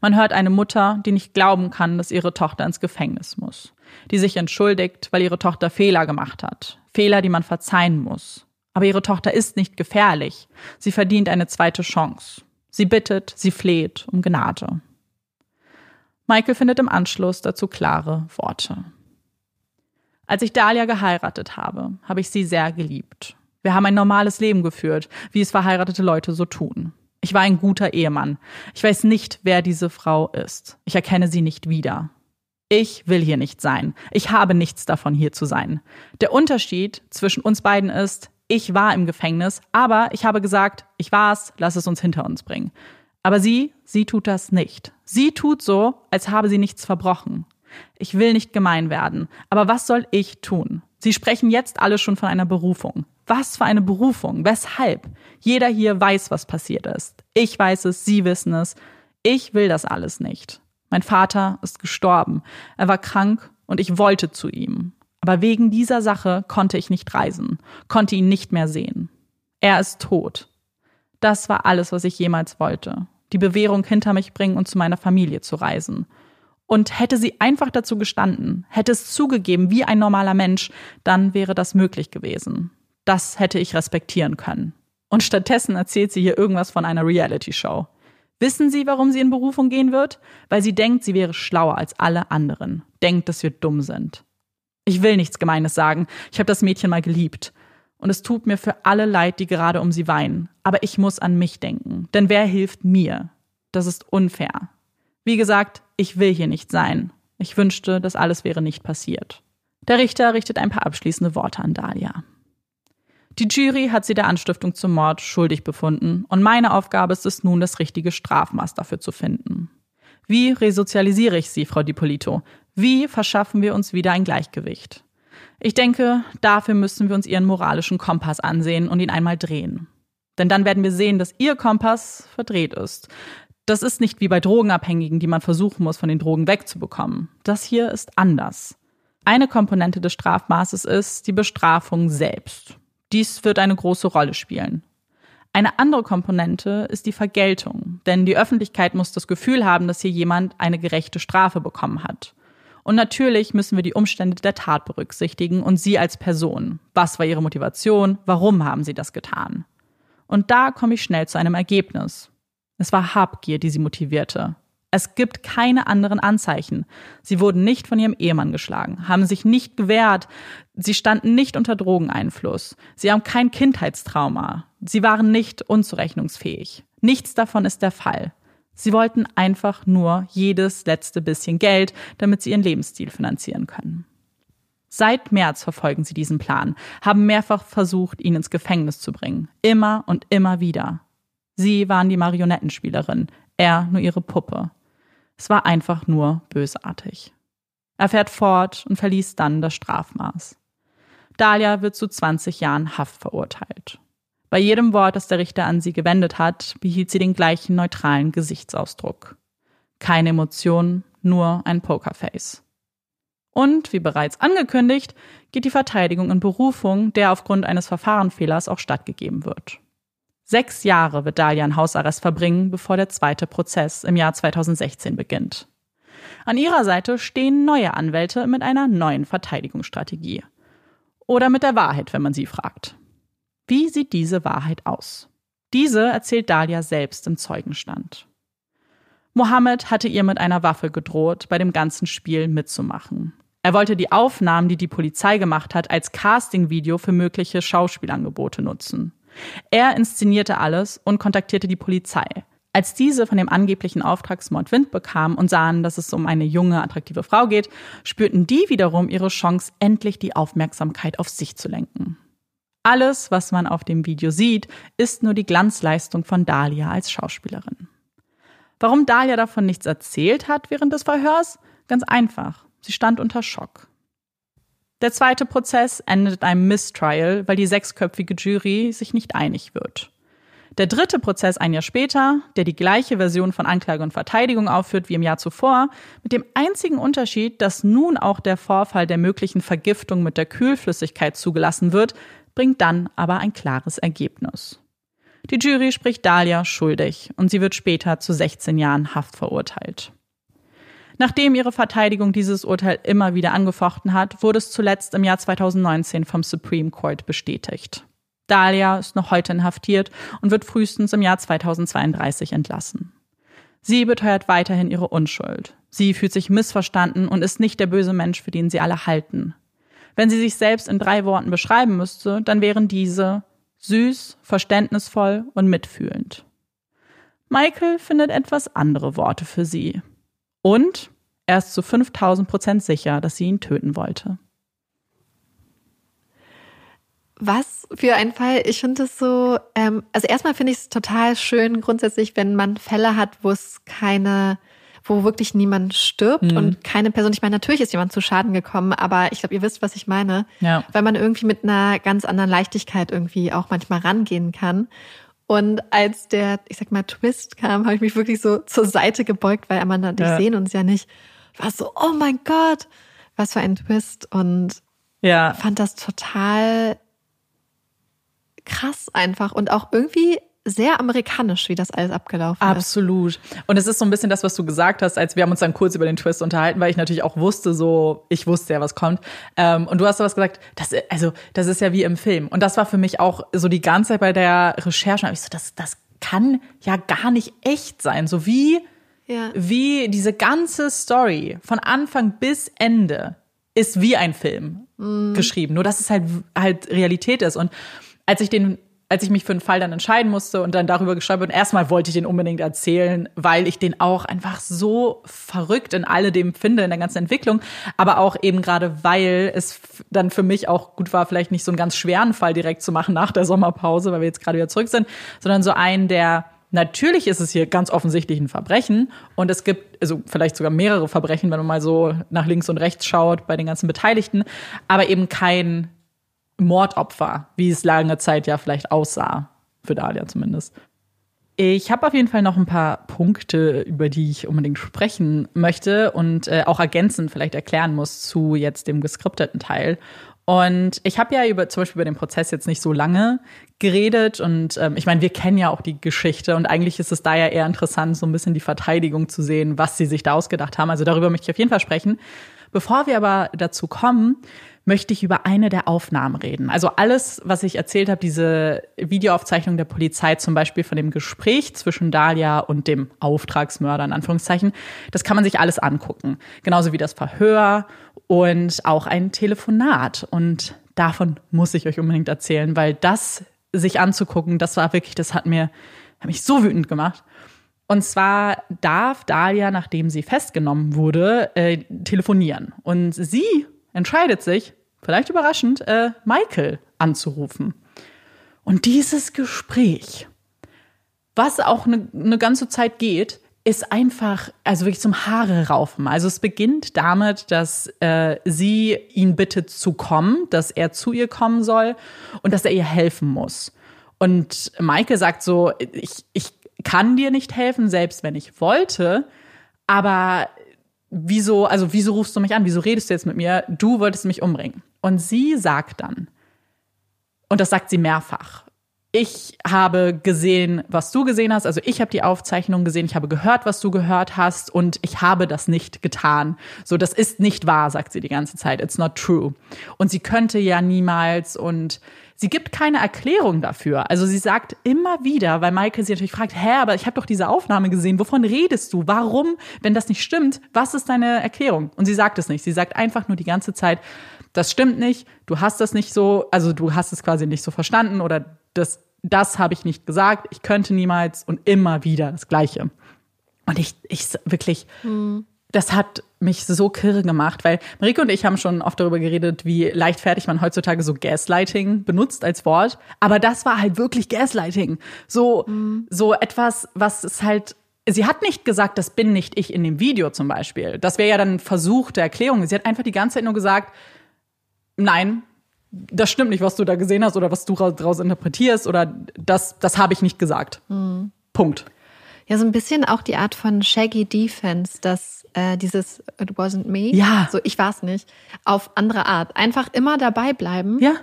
Man hört eine Mutter, die nicht glauben kann, dass ihre Tochter ins Gefängnis muss, die sich entschuldigt, weil ihre Tochter Fehler gemacht hat, Fehler, die man verzeihen muss. Aber ihre Tochter ist nicht gefährlich, sie verdient eine zweite Chance. Sie bittet, sie fleht um Gnade. Michael findet im Anschluss dazu klare Worte. Als ich Dahlia geheiratet habe, habe ich sie sehr geliebt. Wir haben ein normales Leben geführt, wie es verheiratete Leute so tun. Ich war ein guter Ehemann. Ich weiß nicht, wer diese Frau ist. Ich erkenne sie nicht wieder. Ich will hier nicht sein. Ich habe nichts davon, hier zu sein. Der Unterschied zwischen uns beiden ist, ich war im Gefängnis, aber ich habe gesagt, ich war's, lass es uns hinter uns bringen. Aber sie, sie tut das nicht. Sie tut so, als habe sie nichts verbrochen. Ich will nicht gemein werden, aber was soll ich tun? Sie sprechen jetzt alle schon von einer Berufung. Was für eine Berufung? Weshalb? Jeder hier weiß, was passiert ist. Ich weiß es, Sie wissen es. Ich will das alles nicht. Mein Vater ist gestorben. Er war krank und ich wollte zu ihm. Aber wegen dieser Sache konnte ich nicht reisen, konnte ihn nicht mehr sehen. Er ist tot. Das war alles, was ich jemals wollte die Bewährung hinter mich bringen und zu meiner Familie zu reisen. Und hätte sie einfach dazu gestanden, hätte es zugegeben wie ein normaler Mensch, dann wäre das möglich gewesen. Das hätte ich respektieren können. Und stattdessen erzählt sie hier irgendwas von einer Reality-Show. Wissen Sie, warum sie in Berufung gehen wird? Weil sie denkt, sie wäre schlauer als alle anderen. Denkt, dass wir dumm sind. Ich will nichts Gemeines sagen. Ich habe das Mädchen mal geliebt. Und es tut mir für alle leid, die gerade um sie weinen. Aber ich muss an mich denken. Denn wer hilft mir? Das ist unfair. Wie gesagt, ich will hier nicht sein. Ich wünschte, das alles wäre nicht passiert. Der Richter richtet ein paar abschließende Worte an Dahlia. Die Jury hat sie der Anstiftung zum Mord schuldig befunden und meine Aufgabe ist es nun, das richtige Strafmaß dafür zu finden. Wie resozialisiere ich sie, Frau Dipolito? Wie verschaffen wir uns wieder ein Gleichgewicht? Ich denke, dafür müssen wir uns ihren moralischen Kompass ansehen und ihn einmal drehen. Denn dann werden wir sehen, dass ihr Kompass verdreht ist. Das ist nicht wie bei Drogenabhängigen, die man versuchen muss, von den Drogen wegzubekommen. Das hier ist anders. Eine Komponente des Strafmaßes ist die Bestrafung selbst. Dies wird eine große Rolle spielen. Eine andere Komponente ist die Vergeltung, denn die Öffentlichkeit muss das Gefühl haben, dass hier jemand eine gerechte Strafe bekommen hat. Und natürlich müssen wir die Umstände der Tat berücksichtigen und sie als Person. Was war ihre Motivation? Warum haben sie das getan? Und da komme ich schnell zu einem Ergebnis. Es war Habgier, die sie motivierte. Es gibt keine anderen Anzeichen. Sie wurden nicht von ihrem Ehemann geschlagen, haben sich nicht gewehrt, sie standen nicht unter Drogeneinfluss, sie haben kein Kindheitstrauma, sie waren nicht unzurechnungsfähig. Nichts davon ist der Fall. Sie wollten einfach nur jedes letzte bisschen Geld, damit sie ihren Lebensstil finanzieren können. Seit März verfolgen sie diesen Plan, haben mehrfach versucht, ihn ins Gefängnis zu bringen. Immer und immer wieder. Sie waren die Marionettenspielerin, er nur ihre Puppe. Es war einfach nur bösartig. Er fährt fort und verließ dann das Strafmaß. Dahlia wird zu 20 Jahren Haft verurteilt. Bei jedem Wort, das der Richter an sie gewendet hat, behielt sie den gleichen neutralen Gesichtsausdruck. Keine Emotionen, nur ein Pokerface. Und, wie bereits angekündigt, geht die Verteidigung in Berufung, der aufgrund eines Verfahrenfehlers auch stattgegeben wird. Sechs Jahre wird Dahlia in Hausarrest verbringen, bevor der zweite Prozess im Jahr 2016 beginnt. An ihrer Seite stehen neue Anwälte mit einer neuen Verteidigungsstrategie. Oder mit der Wahrheit, wenn man sie fragt. Wie sieht diese Wahrheit aus? Diese erzählt Dahlia selbst im Zeugenstand. Mohammed hatte ihr mit einer Waffe gedroht, bei dem ganzen Spiel mitzumachen. Er wollte die Aufnahmen, die die Polizei gemacht hat, als Castingvideo für mögliche Schauspielangebote nutzen. Er inszenierte alles und kontaktierte die Polizei. Als diese von dem angeblichen Auftragsmord Wind bekamen und sahen, dass es um eine junge, attraktive Frau geht, spürten die wiederum ihre Chance, endlich die Aufmerksamkeit auf sich zu lenken. Alles, was man auf dem Video sieht, ist nur die Glanzleistung von Dahlia als Schauspielerin. Warum Dahlia davon nichts erzählt hat während des Verhörs? Ganz einfach. Sie stand unter Schock. Der zweite Prozess endet in einem Mistrial, weil die sechsköpfige Jury sich nicht einig wird. Der dritte Prozess ein Jahr später, der die gleiche Version von Anklage und Verteidigung aufführt wie im Jahr zuvor, mit dem einzigen Unterschied, dass nun auch der Vorfall der möglichen Vergiftung mit der Kühlflüssigkeit zugelassen wird, bringt dann aber ein klares Ergebnis. Die Jury spricht Dahlia schuldig und sie wird später zu 16 Jahren Haft verurteilt. Nachdem ihre Verteidigung dieses Urteil immer wieder angefochten hat, wurde es zuletzt im Jahr 2019 vom Supreme Court bestätigt. Dahlia ist noch heute inhaftiert und wird frühestens im Jahr 2032 entlassen. Sie beteuert weiterhin ihre Unschuld. Sie fühlt sich missverstanden und ist nicht der böse Mensch, für den sie alle halten. Wenn sie sich selbst in drei Worten beschreiben müsste, dann wären diese süß, verständnisvoll und mitfühlend. Michael findet etwas andere Worte für sie. Und er ist zu 5000 Prozent sicher, dass sie ihn töten wollte. Was für ein Fall. Ich finde es so, ähm, also erstmal finde ich es total schön grundsätzlich, wenn man Fälle hat, wo es keine, wo wirklich niemand stirbt mhm. und keine Person. Ich meine, natürlich ist jemand zu Schaden gekommen, aber ich glaube, ihr wisst, was ich meine. Ja. Weil man irgendwie mit einer ganz anderen Leichtigkeit irgendwie auch manchmal rangehen kann. Und als der, ich sag mal, Twist kam, habe ich mich wirklich so zur Seite gebeugt, weil Amanda, die ja. sehen uns ja nicht. War so, oh mein Gott, was für ein Twist. Und ja. fand das total krass einfach und auch irgendwie sehr amerikanisch, wie das alles abgelaufen ist. Absolut. Und es ist so ein bisschen das, was du gesagt hast, als wir haben uns dann kurz über den Twist unterhalten, weil ich natürlich auch wusste, so, ich wusste ja, was kommt. Ähm, und du hast sowas gesagt, das, also, das ist ja wie im Film. Und das war für mich auch so die ganze Zeit bei der Recherche. ich so, das, das kann ja gar nicht echt sein. So wie, ja. wie diese ganze Story von Anfang bis Ende ist wie ein Film mhm. geschrieben. Nur, dass es halt, halt Realität ist. Und als ich den als ich mich für einen Fall dann entscheiden musste und dann darüber geschrieben habe, erstmal wollte ich den unbedingt erzählen, weil ich den auch einfach so verrückt in alledem finde, in der ganzen Entwicklung, aber auch eben gerade, weil es dann für mich auch gut war, vielleicht nicht so einen ganz schweren Fall direkt zu machen nach der Sommerpause, weil wir jetzt gerade wieder zurück sind, sondern so einen, der Natürlich ist es hier ganz offensichtlich ein Verbrechen und es gibt also vielleicht sogar mehrere Verbrechen, wenn man mal so nach links und rechts schaut bei den ganzen Beteiligten, aber eben kein Mordopfer, wie es lange Zeit ja vielleicht aussah. Für Dalia zumindest. Ich habe auf jeden Fall noch ein paar Punkte, über die ich unbedingt sprechen möchte und äh, auch ergänzend vielleicht erklären muss zu jetzt dem geskripteten Teil. Und ich habe ja über zum Beispiel über den Prozess jetzt nicht so lange geredet und ähm, ich meine, wir kennen ja auch die Geschichte und eigentlich ist es da ja eher interessant, so ein bisschen die Verteidigung zu sehen, was sie sich da ausgedacht haben. Also darüber möchte ich auf jeden Fall sprechen. Bevor wir aber dazu kommen, möchte ich über eine der Aufnahmen reden. Also alles, was ich erzählt habe, diese Videoaufzeichnung der Polizei, zum Beispiel von dem Gespräch zwischen Dahlia und dem Auftragsmörder, in Anführungszeichen, das kann man sich alles angucken. Genauso wie das Verhör und auch ein Telefonat. Und davon muss ich euch unbedingt erzählen, weil das sich anzugucken, das war wirklich, das hat mir, hat mich so wütend gemacht. Und zwar darf Dahlia, nachdem sie festgenommen wurde, äh, telefonieren. Und sie entscheidet sich, vielleicht überraschend, äh, Michael anzurufen. Und dieses Gespräch, was auch eine ne ganze Zeit geht, ist einfach, also wirklich zum Haare raufen. Also es beginnt damit, dass äh, sie ihn bittet zu kommen, dass er zu ihr kommen soll und dass er ihr helfen muss. Und Michael sagt so, ich, ich kann dir nicht helfen, selbst wenn ich wollte, aber wieso, also wieso rufst du mich an? Wieso redest du jetzt mit mir? Du wolltest mich umbringen. Und sie sagt dann, und das sagt sie mehrfach, ich habe gesehen, was du gesehen hast. Also ich habe die Aufzeichnung gesehen, ich habe gehört, was du gehört hast und ich habe das nicht getan. So, das ist nicht wahr, sagt sie die ganze Zeit. It's not true. Und sie könnte ja niemals und sie gibt keine Erklärung dafür. Also sie sagt immer wieder, weil Michael sie natürlich fragt, hä, aber ich habe doch diese Aufnahme gesehen, wovon redest du? Warum, wenn das nicht stimmt, was ist deine Erklärung? Und sie sagt es nicht. Sie sagt einfach nur die ganze Zeit, das stimmt nicht, du hast das nicht so, also du hast es quasi nicht so verstanden oder das, das habe ich nicht gesagt, ich könnte niemals und immer wieder das Gleiche. Und ich, ich wirklich, mhm. das hat mich so kirre gemacht, weil Marike und ich haben schon oft darüber geredet, wie leichtfertig man heutzutage so Gaslighting benutzt als Wort. Aber das war halt wirklich Gaslighting. So, mhm. so etwas, was es halt Sie hat nicht gesagt, das bin nicht ich in dem Video zum Beispiel. Das wäre ja dann ein Versuch der Erklärung. Sie hat einfach die ganze Zeit nur gesagt, nein, das stimmt nicht, was du da gesehen hast oder was du daraus interpretierst oder das, das habe ich nicht gesagt. Mhm. Punkt. Ja, so ein bisschen auch die Art von Shaggy Defense, dass äh, dieses It wasn't me, ja. so ich war es nicht, auf andere Art. Einfach immer dabei bleiben. Ja.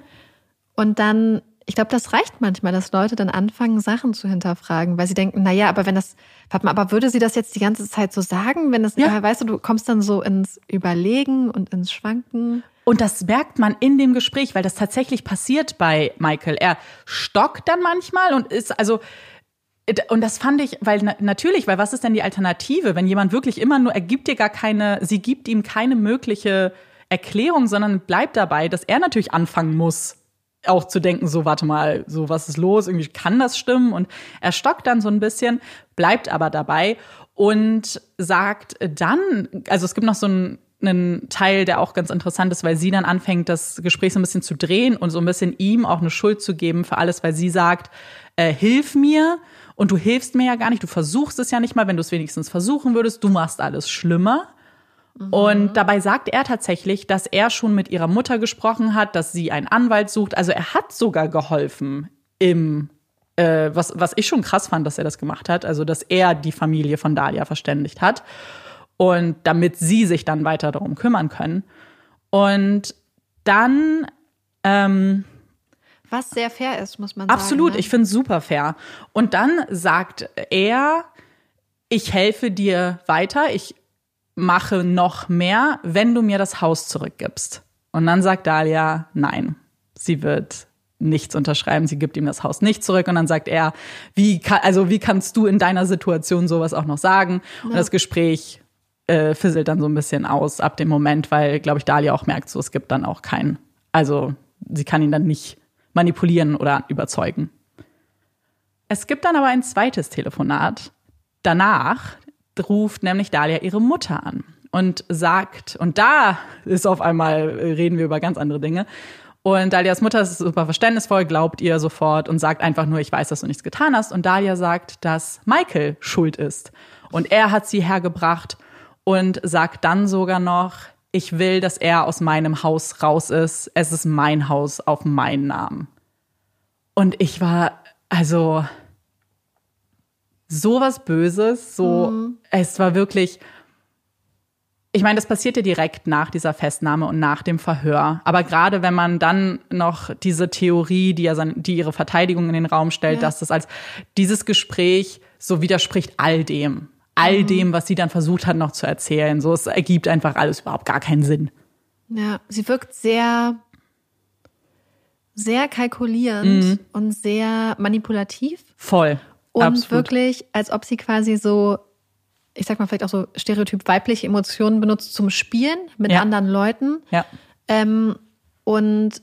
Und dann, ich glaube, das reicht manchmal, dass Leute dann anfangen, Sachen zu hinterfragen, weil sie denken, na ja, aber wenn das, warte mal, aber würde sie das jetzt die ganze Zeit so sagen, wenn das, ja. weißt du, du kommst dann so ins Überlegen und ins Schwanken. Und das merkt man in dem Gespräch, weil das tatsächlich passiert bei Michael. Er stockt dann manchmal und ist, also, und das fand ich, weil natürlich, weil was ist denn die Alternative, wenn jemand wirklich immer nur, er gibt dir gar keine, sie gibt ihm keine mögliche Erklärung, sondern bleibt dabei, dass er natürlich anfangen muss, auch zu denken, so, warte mal, so, was ist los? Irgendwie kann das stimmen? Und er stockt dann so ein bisschen, bleibt aber dabei und sagt dann, also es gibt noch so ein einen Teil, der auch ganz interessant ist, weil sie dann anfängt, das Gespräch so ein bisschen zu drehen und so ein bisschen ihm auch eine Schuld zu geben für alles, weil sie sagt, äh, hilf mir und du hilfst mir ja gar nicht, du versuchst es ja nicht mal, wenn du es wenigstens versuchen würdest, du machst alles schlimmer. Mhm. Und dabei sagt er tatsächlich, dass er schon mit ihrer Mutter gesprochen hat, dass sie einen Anwalt sucht. Also er hat sogar geholfen im äh, was, was ich schon krass fand, dass er das gemacht hat, also dass er die Familie von Dalia verständigt hat und damit sie sich dann weiter darum kümmern können. Und dann ähm, was sehr fair ist, muss man absolut, sagen. Absolut, ne? ich finde es super fair. Und dann sagt er, ich helfe dir weiter, ich mache noch mehr, wenn du mir das Haus zurückgibst. Und dann sagt Dalia, nein, sie wird nichts unterschreiben, sie gibt ihm das Haus nicht zurück und dann sagt er, wie kann, also wie kannst du in deiner Situation sowas auch noch sagen? Ja. Und das Gespräch äh, fisselt dann so ein bisschen aus ab dem Moment, weil, glaube ich, Dalia auch merkt, so es gibt dann auch keinen, also sie kann ihn dann nicht manipulieren oder überzeugen. Es gibt dann aber ein zweites Telefonat. Danach ruft nämlich Dalia ihre Mutter an und sagt, und da ist auf einmal, reden wir über ganz andere Dinge. Und Dalias Mutter ist super verständnisvoll, glaubt ihr sofort und sagt einfach nur, ich weiß, dass du nichts getan hast. Und Dalia sagt, dass Michael schuld ist. Und er hat sie hergebracht und sagt dann sogar noch, ich will, dass er aus meinem Haus raus ist. Es ist mein Haus auf meinen Namen. Und ich war, also, sowas Böses, so, mhm. es war wirklich, ich meine, das passiert ja direkt nach dieser Festnahme und nach dem Verhör. Aber gerade wenn man dann noch diese Theorie, die ja seine, die ihre Verteidigung in den Raum stellt, ja. dass das als dieses Gespräch so widerspricht all dem all mhm. dem, was sie dann versucht hat, noch zu erzählen. So, es ergibt einfach alles überhaupt gar keinen Sinn. Ja, sie wirkt sehr, sehr kalkulierend mhm. und sehr manipulativ. Voll. Und Absolut. wirklich, als ob sie quasi so, ich sag mal, vielleicht auch so stereotyp weibliche Emotionen benutzt zum Spielen mit ja. anderen Leuten. Ja. Ähm, und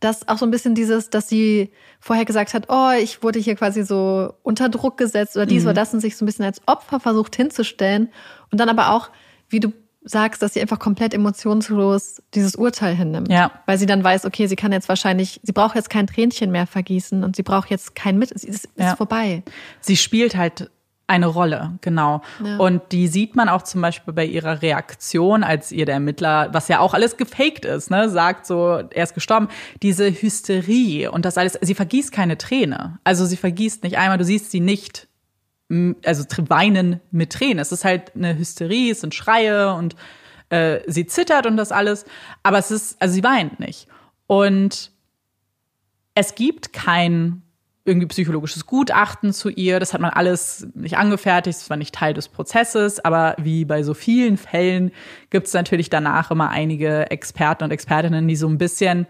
das auch so ein bisschen dieses, dass sie vorher gesagt hat, oh, ich wurde hier quasi so unter Druck gesetzt oder dies mhm. oder das und sich so ein bisschen als Opfer versucht hinzustellen. Und dann aber auch, wie du sagst, dass sie einfach komplett emotionslos dieses Urteil hinnimmt. Ja. Weil sie dann weiß, okay, sie kann jetzt wahrscheinlich, sie braucht jetzt kein Tränchen mehr vergießen und sie braucht jetzt kein Mit, es ist, ja. ist vorbei. Sie spielt halt eine Rolle, genau. Ja. Und die sieht man auch zum Beispiel bei ihrer Reaktion, als ihr der Ermittler, was ja auch alles gefaked ist, ne, sagt so, er ist gestorben, diese Hysterie und das alles, sie vergießt keine Träne. Also sie vergießt nicht einmal, du siehst sie nicht, also weinen mit Tränen. Es ist halt eine Hysterie, es sind Schreie und äh, sie zittert und das alles, aber es ist, also sie weint nicht. Und es gibt kein irgendwie psychologisches Gutachten zu ihr. Das hat man alles nicht angefertigt, das war nicht Teil des Prozesses, aber wie bei so vielen Fällen gibt es natürlich danach immer einige Experten und Expertinnen, die so ein bisschen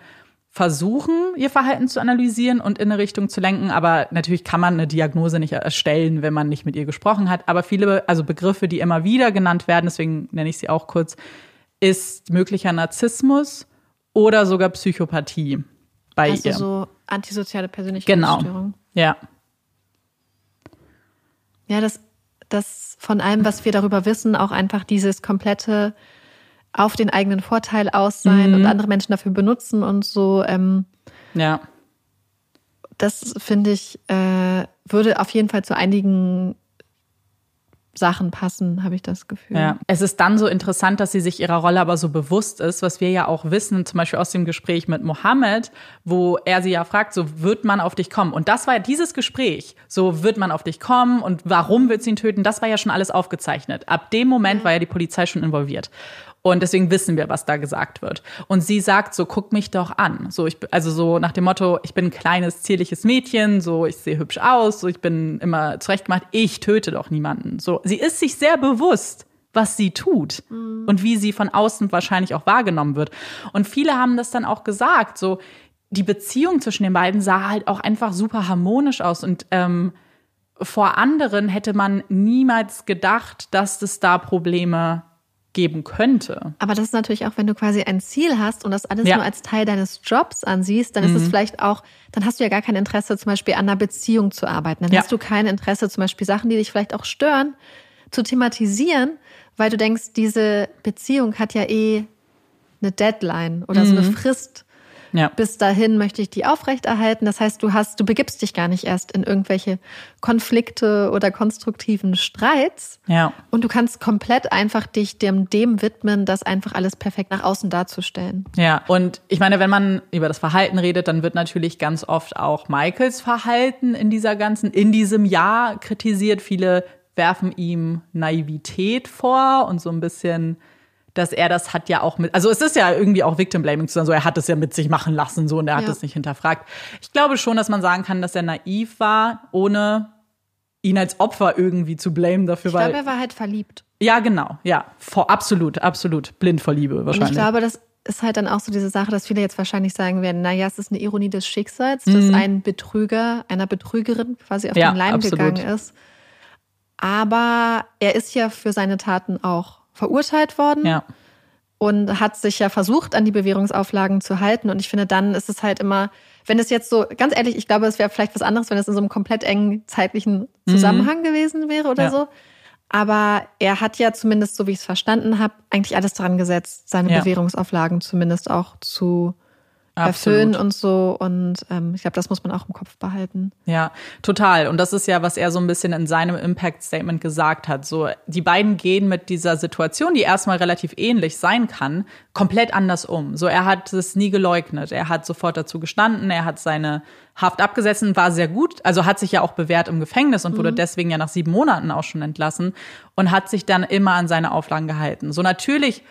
versuchen, ihr Verhalten zu analysieren und in eine Richtung zu lenken. Aber natürlich kann man eine Diagnose nicht erstellen, wenn man nicht mit ihr gesprochen hat. Aber viele, also Begriffe, die immer wieder genannt werden, deswegen nenne ich sie auch kurz, ist möglicher Narzissmus oder sogar Psychopathie bei also ihr. So Antisoziale Persönlichkeitsstörung. Genau. Ja. Ja, das, das von allem, was wir darüber wissen, auch einfach dieses komplette auf den eigenen Vorteil aus sein mhm. und andere Menschen dafür benutzen und so. Ähm, ja. Das finde ich, äh, würde auf jeden Fall zu einigen Sachen passen, habe ich das Gefühl. Ja. Es ist dann so interessant, dass sie sich ihrer Rolle aber so bewusst ist, was wir ja auch wissen, zum Beispiel aus dem Gespräch mit Mohammed, wo er sie ja fragt, so wird man auf dich kommen. Und das war ja dieses Gespräch, so wird man auf dich kommen und warum wird sie ihn töten, das war ja schon alles aufgezeichnet. Ab dem Moment war ja die Polizei schon involviert. Und deswegen wissen wir, was da gesagt wird. Und sie sagt so, guck mich doch an. So, ich, also so nach dem Motto, ich bin ein kleines, zierliches Mädchen, so, ich sehe hübsch aus, so, ich bin immer zurechtgemacht, ich töte doch niemanden. So, sie ist sich sehr bewusst, was sie tut mhm. und wie sie von außen wahrscheinlich auch wahrgenommen wird. Und viele haben das dann auch gesagt, so, die Beziehung zwischen den beiden sah halt auch einfach super harmonisch aus und, ähm, vor anderen hätte man niemals gedacht, dass es da Probleme geben könnte. Aber das ist natürlich auch, wenn du quasi ein Ziel hast und das alles ja. nur als Teil deines Jobs ansiehst, dann ist es mhm. vielleicht auch, dann hast du ja gar kein Interesse, zum Beispiel an einer Beziehung zu arbeiten. Dann ja. hast du kein Interesse, zum Beispiel Sachen, die dich vielleicht auch stören, zu thematisieren, weil du denkst, diese Beziehung hat ja eh eine Deadline oder mhm. so eine mhm. Frist. Ja. Bis dahin möchte ich die aufrechterhalten. Das heißt, du hast, du begibst dich gar nicht erst in irgendwelche Konflikte oder konstruktiven Streits. Ja. Und du kannst komplett einfach dich dem, dem widmen, das einfach alles perfekt nach außen darzustellen. Ja. Und ich meine, wenn man über das Verhalten redet, dann wird natürlich ganz oft auch Michaels Verhalten in dieser ganzen, in diesem Jahr kritisiert. Viele werfen ihm Naivität vor und so ein bisschen dass er das hat ja auch mit, also es ist ja irgendwie auch Victim Blaming zu sagen, so er hat es ja mit sich machen lassen, so und er hat es nicht hinterfragt. Ich glaube schon, dass man sagen kann, dass er naiv war, ohne ihn als Opfer irgendwie zu blamen dafür. Ich glaube, er war halt verliebt. Ja, genau, ja, vor, absolut, absolut, blind vor Liebe wahrscheinlich. Und ich glaube, das ist halt dann auch so diese Sache, dass viele jetzt wahrscheinlich sagen werden, naja, es ist eine Ironie des Schicksals, dass mhm. ein Betrüger einer Betrügerin quasi auf ja, den Leim absolut. gegangen ist. Aber er ist ja für seine Taten auch verurteilt worden. Ja. Und hat sich ja versucht, an die Bewährungsauflagen zu halten. Und ich finde, dann ist es halt immer, wenn es jetzt so, ganz ehrlich, ich glaube, es wäre vielleicht was anderes, wenn es in so einem komplett engen zeitlichen Zusammenhang mhm. gewesen wäre oder ja. so. Aber er hat ja zumindest, so wie ich es verstanden habe, eigentlich alles dran gesetzt, seine ja. Bewährungsauflagen zumindest auch zu erfüllen und so. Und ähm, ich glaube, das muss man auch im Kopf behalten. Ja, total. Und das ist ja, was er so ein bisschen in seinem Impact-Statement gesagt hat. So, die beiden gehen mit dieser Situation, die erstmal relativ ähnlich sein kann, komplett anders um. So, er hat es nie geleugnet. Er hat sofort dazu gestanden. Er hat seine Haft abgesetzt und war sehr gut. Also hat sich ja auch bewährt im Gefängnis und wurde mhm. deswegen ja nach sieben Monaten auch schon entlassen und hat sich dann immer an seine Auflagen gehalten. So natürlich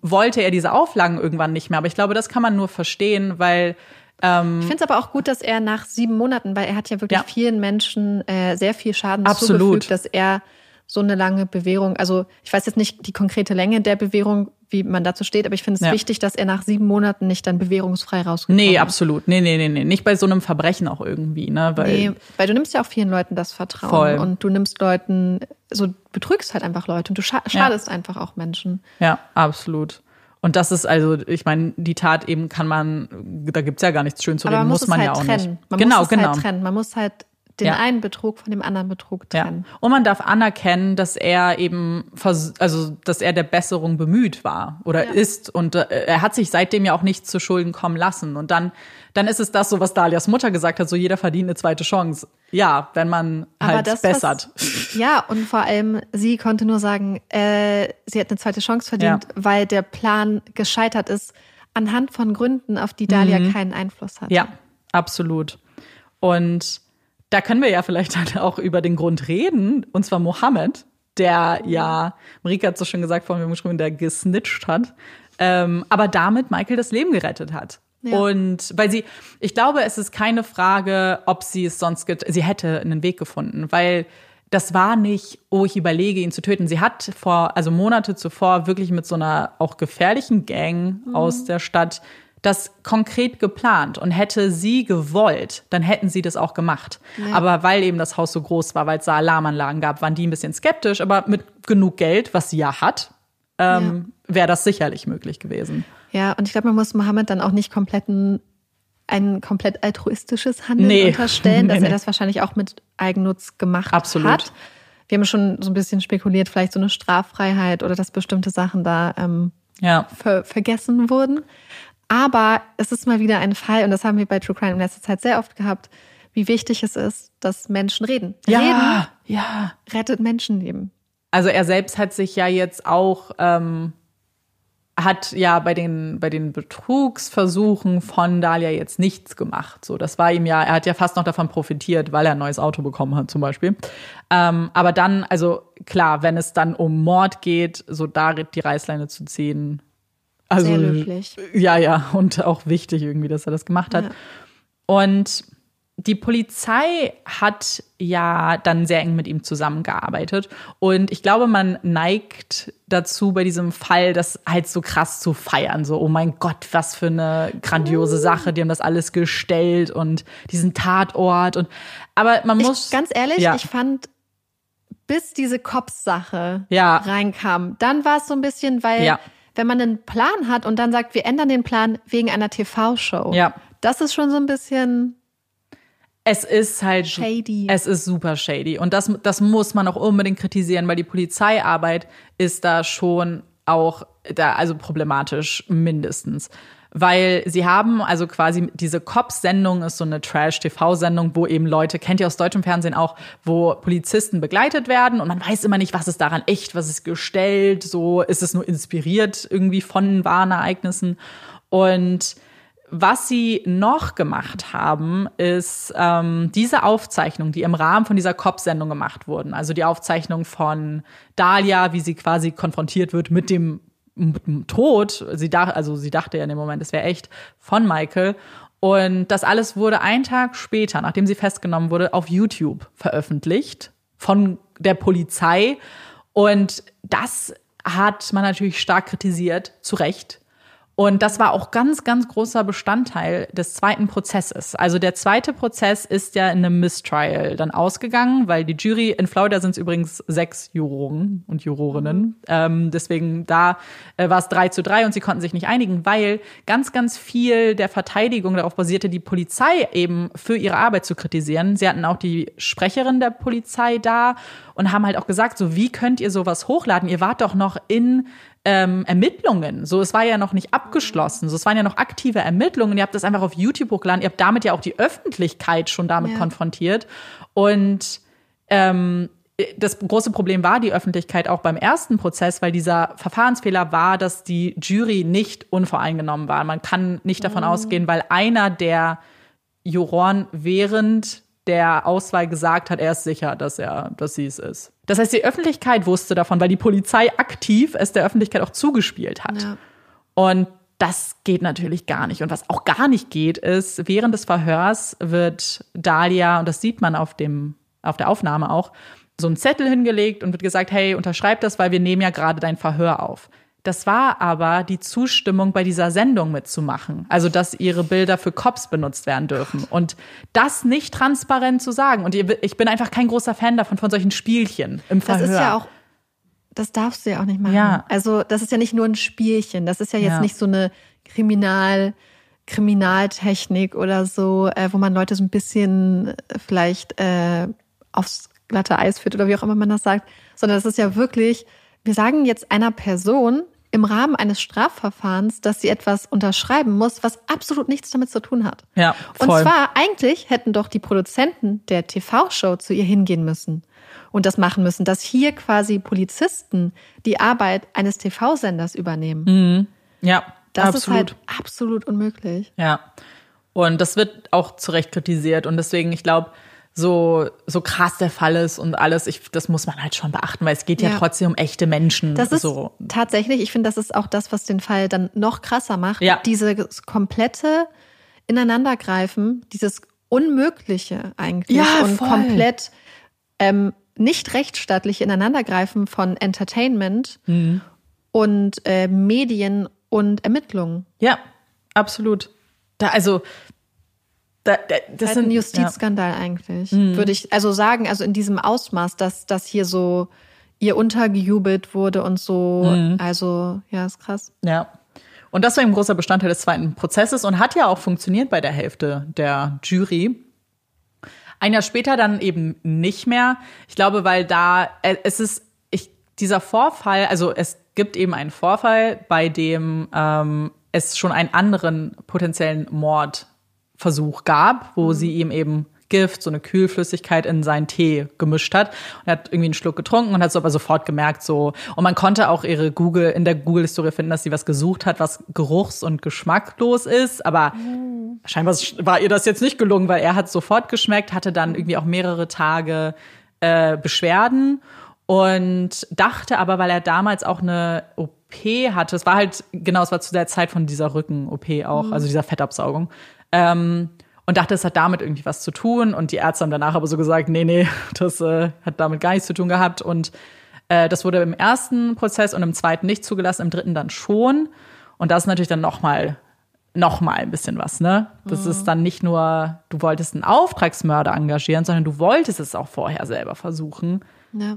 wollte er diese Auflagen irgendwann nicht mehr. Aber ich glaube, das kann man nur verstehen, weil ähm, ich finde es aber auch gut, dass er nach sieben Monaten, weil er hat ja wirklich ja. vielen Menschen äh, sehr viel Schaden Absolut. zugefügt, dass er so eine lange Bewährung, also ich weiß jetzt nicht die konkrete Länge der Bewährung, wie man dazu steht, aber ich finde es ja. wichtig, dass er nach sieben Monaten nicht dann bewährungsfrei rauskommt. Nee, absolut. Nee, nee, nee, nee. Nicht bei so einem Verbrechen auch irgendwie, ne? Weil, nee, weil du nimmst ja auch vielen Leuten das Vertrauen voll. und du nimmst Leuten, so betrügst halt einfach Leute und du schadest ja. einfach auch Menschen. Ja, absolut. Und das ist also, ich meine, die Tat eben kann man, da gibt's ja gar nichts schön zu reden, muss, muss man halt ja auch trennen. nicht. Man genau, muss es halt genau. Halt trennen. Man muss halt den ja. einen Betrug von dem anderen Betrug trennen. Ja. Und man darf anerkennen, dass er eben, also dass er der Besserung bemüht war oder ja. ist und äh, er hat sich seitdem ja auch nicht zu Schulden kommen lassen. Und dann, dann ist es das so, was Dalias Mutter gesagt hat, so jeder verdient eine zweite Chance. Ja, wenn man halt das, bessert. Was, ja, und vor allem sie konnte nur sagen, äh, sie hat eine zweite Chance verdient, weil der Plan gescheitert ist anhand von Gründen, auf die Dalia mhm. keinen Einfluss hat. Ja, absolut. Und da können wir ja vielleicht (laughs) halt auch über den Grund reden, und zwar Mohammed, der ja, Marika hat so schon gesagt, vorhin geschrieben, der gesnitcht hat, ähm, aber damit Michael das Leben gerettet hat. Ja. Und weil sie, ich glaube, es ist keine Frage, ob sie es sonst, sie hätte einen Weg gefunden, weil das war nicht, oh, ich überlege, ihn zu töten. Sie hat vor, also Monate zuvor wirklich mit so einer auch gefährlichen Gang mhm. aus der Stadt das konkret geplant und hätte sie gewollt, dann hätten sie das auch gemacht. Ja. Aber weil eben das Haus so groß war, weil es da Alarmanlagen gab, waren die ein bisschen skeptisch. Aber mit genug Geld, was sie ja hat, ähm, ja. wäre das sicherlich möglich gewesen. Ja, und ich glaube, man muss Mohammed dann auch nicht kompletten ein komplett altruistisches Handeln Nee. unterstellen, (laughs) dass Nee, er nee. das wahrscheinlich auch mit Eigennutz gemacht Absolut. hat. Wir haben schon so ein bisschen spekuliert, vielleicht so eine Straffreiheit oder dass bestimmte Sachen da ähm, Ja. ver vergessen wurden. Aber es ist mal wieder ein Fall, und das haben wir bei True Crime in letzter Zeit sehr oft gehabt, wie wichtig es ist, dass Menschen reden. Ja, ja. Reden rettet Menschenleben. Also er selbst hat sich ja jetzt auch, ähm, hat ja bei den, bei den Betrugsversuchen von Dahlia jetzt nichts gemacht. So, das war ihm ja, er hat ja fast noch davon profitiert, weil er ein neues Auto bekommen hat, zum Beispiel. Ähm, aber dann, also klar, wenn es dann um Mord geht, so da die Reißleine zu ziehen. Also, Sehr löblich. Ja, ja, und auch wichtig irgendwie, dass er das gemacht hat. Ja. Und die Polizei hat ja dann sehr eng mit ihm zusammengearbeitet. Und ich glaube, man neigt dazu, bei diesem Fall das halt so krass zu feiern. So, oh mein Gott, was für eine grandiose Sache. Die haben das alles gestellt und diesen Tatort. Und aber man muss. Ich, ganz ehrlich, ja. ich fand, bis diese Cops-Sache Ja. reinkam, dann war es so ein bisschen, weil Ja. Wenn man einen Plan hat und dann sagt, wir ändern den Plan wegen einer TV-Show, Ja. das ist schon so ein bisschen Es ist halt Shady. Es ist super shady. Und das, das muss man auch unbedingt kritisieren, weil die Polizeiarbeit ist da schon auch da, also problematisch mindestens. Weil sie haben also quasi diese Cops-Sendung ist so eine Trash-TV-Sendung, wo eben Leute, kennt ihr aus deutschem Fernsehen auch, wo Polizisten begleitet werden und man weiß immer nicht, was ist daran echt, was ist gestellt, so ist es nur inspiriert irgendwie von wahren Ereignissen. Und was sie noch gemacht haben, ist ähm, diese Aufzeichnungen, die im Rahmen von dieser Cop-Sendung gemacht wurden. Also die Aufzeichnung von Dahlia, wie sie quasi konfrontiert wird mit dem, Tod. Sie dachte, also sie dachte ja in dem Moment, es wäre echt von Michael. Und das alles wurde einen Tag später, nachdem sie festgenommen wurde, auf YouTube veröffentlicht von der Polizei. Und das hat man natürlich stark kritisiert, zu Recht. Und das war auch ganz, ganz großer Bestandteil des zweiten Prozesses. Also der zweite Prozess ist ja in einem Mistrial dann ausgegangen, weil die Jury, in Florida sind es übrigens sechs Juroren und Jurorinnen. Ähm, deswegen da äh, war es drei zu drei und sie konnten sich nicht einigen, weil ganz, ganz viel der Verteidigung darauf basierte, die Polizei eben für ihre Arbeit zu kritisieren. Sie hatten auch die Sprecherin der Polizei da und haben halt auch gesagt, so wie könnt ihr sowas hochladen? Ihr wart doch noch in ähm, Ermittlungen. So, es war ja noch nicht abgeschlossen. So, es waren ja noch aktive Ermittlungen. Ihr habt das einfach auf YouTube hochgeladen. Ihr habt damit ja auch die Öffentlichkeit schon damit Ja. konfrontiert. Und ähm, das große Problem war die Öffentlichkeit auch beim ersten Prozess, weil dieser Verfahrensfehler war, dass die Jury nicht unvoreingenommen war. Man kann nicht davon ausgehen, weil einer der Juroren während der Auswahl gesagt hat, er ist sicher, dass er, dass sie es ist. Das heißt, die Öffentlichkeit wusste davon, weil die Polizei aktiv es der Öffentlichkeit auch zugespielt hat. Ja. Und das geht natürlich gar nicht. Und was auch gar nicht geht, ist, während des Verhörs wird Dahlia, und das sieht man auf, dem, auf der Aufnahme auch, so ein Zettel hingelegt und wird gesagt, hey, unterschreib das, weil wir nehmen ja gerade dein Verhör auf. Das war aber die Zustimmung, bei dieser Sendung mitzumachen. Also, dass ihre Bilder für Cops benutzt werden dürfen. Und das nicht transparent zu sagen. Und ich bin einfach kein großer Fan davon, von solchen Spielchen im Das Verhör. ist ja auch, das darfst du ja auch nicht machen. Ja. Also das ist ja nicht nur ein Spielchen. Das ist ja jetzt Ja. nicht so eine Kriminal, Kriminaltechnik oder so, äh, wo man Leute so ein bisschen äh, vielleicht äh, aufs glatte Eis führt oder wie auch immer man das sagt, sondern das ist ja wirklich, wir sagen jetzt einer Person im Rahmen eines Strafverfahrens, dass sie etwas unterschreiben muss, was absolut nichts damit zu tun hat. Ja, Und voll. zwar eigentlich hätten doch die Produzenten der TV-Show zu ihr hingehen müssen und das machen müssen, dass hier quasi Polizisten die Arbeit eines TV-Senders übernehmen. ja, Das absolut. ist halt absolut unmöglich. Ja. Und das wird auch zu Recht kritisiert. Und deswegen, ich glaube, so, so krass der Fall ist und alles, ich, das muss man halt schon beachten, weil es geht ja, Ja. trotzdem um echte Menschen. Das ist so. tatsächlich, ich finde, das ist auch das, was den Fall dann noch krasser macht. Ja. Dieses komplette Ineinandergreifen, dieses Unmögliche eigentlich Ja, und voll. komplett ähm, nicht rechtsstaatliche Ineinandergreifen von Entertainment Mhm. und äh, Medien und Ermittlungen. Ja, absolut. Da, also, da, da, das ist sind ein Justizskandal eigentlich, Mhm. würde ich also sagen, also in diesem Ausmaß, dass das hier so ihr untergejubelt wurde und so. Mhm. Also, ja, ist krass. Ja. Und das war ein großer Bestandteil des zweiten Prozesses und hat ja auch funktioniert bei der Hälfte der Jury. Ein Jahr später dann eben nicht mehr. Ich glaube, weil da, äh, es ist, ich, dieser Vorfall, also es gibt eben einen Vorfall, bei dem ähm, es schon einen anderen potenziellen Mordversuch gab, wo mhm. sie ihm eben Gift, so eine Kühlflüssigkeit in seinen Tee gemischt hat. Und er hat irgendwie einen Schluck getrunken und hat so aber sofort gemerkt, so. Und man konnte auch ihre Google, in der Google-Historie finden, dass sie was gesucht hat, was geruchs- und geschmacklos ist. Aber mhm. scheinbar war ihr das jetzt nicht gelungen, weil er hat sofort geschmeckt, hatte dann irgendwie auch mehrere Tage äh, Beschwerden und dachte aber, weil er damals auch eine OP hatte, es war halt, genau, es war zu der Zeit von dieser Rücken-OP auch, mhm. also dieser Fettabsaugung, ähm, und dachte, es hat damit irgendwie was zu tun. Und die Ärzte haben danach aber so gesagt, nee, nee, (laughs) das äh, hat damit gar nichts zu tun gehabt. Und äh, das wurde im ersten Prozess und im zweiten nicht zugelassen, im dritten dann schon. Und das ist natürlich dann noch mal noch mal ein bisschen was, ne? Das mhm. ist dann nicht nur, du wolltest einen Auftragsmörder engagieren, sondern du wolltest es auch vorher selber versuchen. Ja.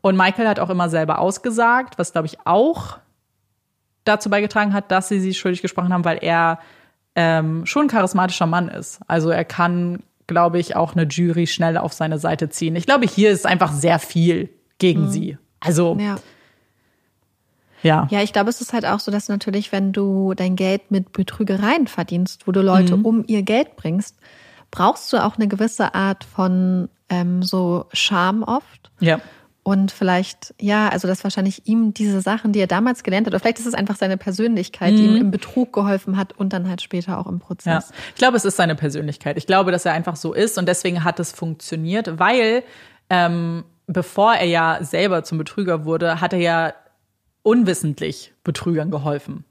Und Michael hat auch immer selber ausgesagt, was glaube ich auch dazu beigetragen hat, dass sie sie schuldig gesprochen haben, weil er ähm, schon ein charismatischer Mann ist. Also er kann, glaube ich, auch eine Jury schnell auf seine Seite ziehen. Ich glaube, hier ist einfach sehr viel gegen mhm. sie. Also ja. Ja. Ja, ich glaube, es ist halt auch so, dass natürlich, wenn du dein Geld mit Betrügereien verdienst, wo du Leute mhm. um ihr Geld bringst, brauchst du auch eine gewisse Art von ähm, so Charme oft. Ja. Und vielleicht, ja, also dass wahrscheinlich ihm diese Sachen, die er damals gelernt hat, oder vielleicht ist es einfach seine Persönlichkeit, die ihm mhm. im Betrug geholfen hat und dann halt später auch im Prozess. Ja. Ich glaube, es ist seine Persönlichkeit. Ich glaube, dass er einfach so ist und deswegen hat es funktioniert, weil ähm, bevor er ja selber zum Betrüger wurde, hat er ja unwissentlich Betrügern geholfen.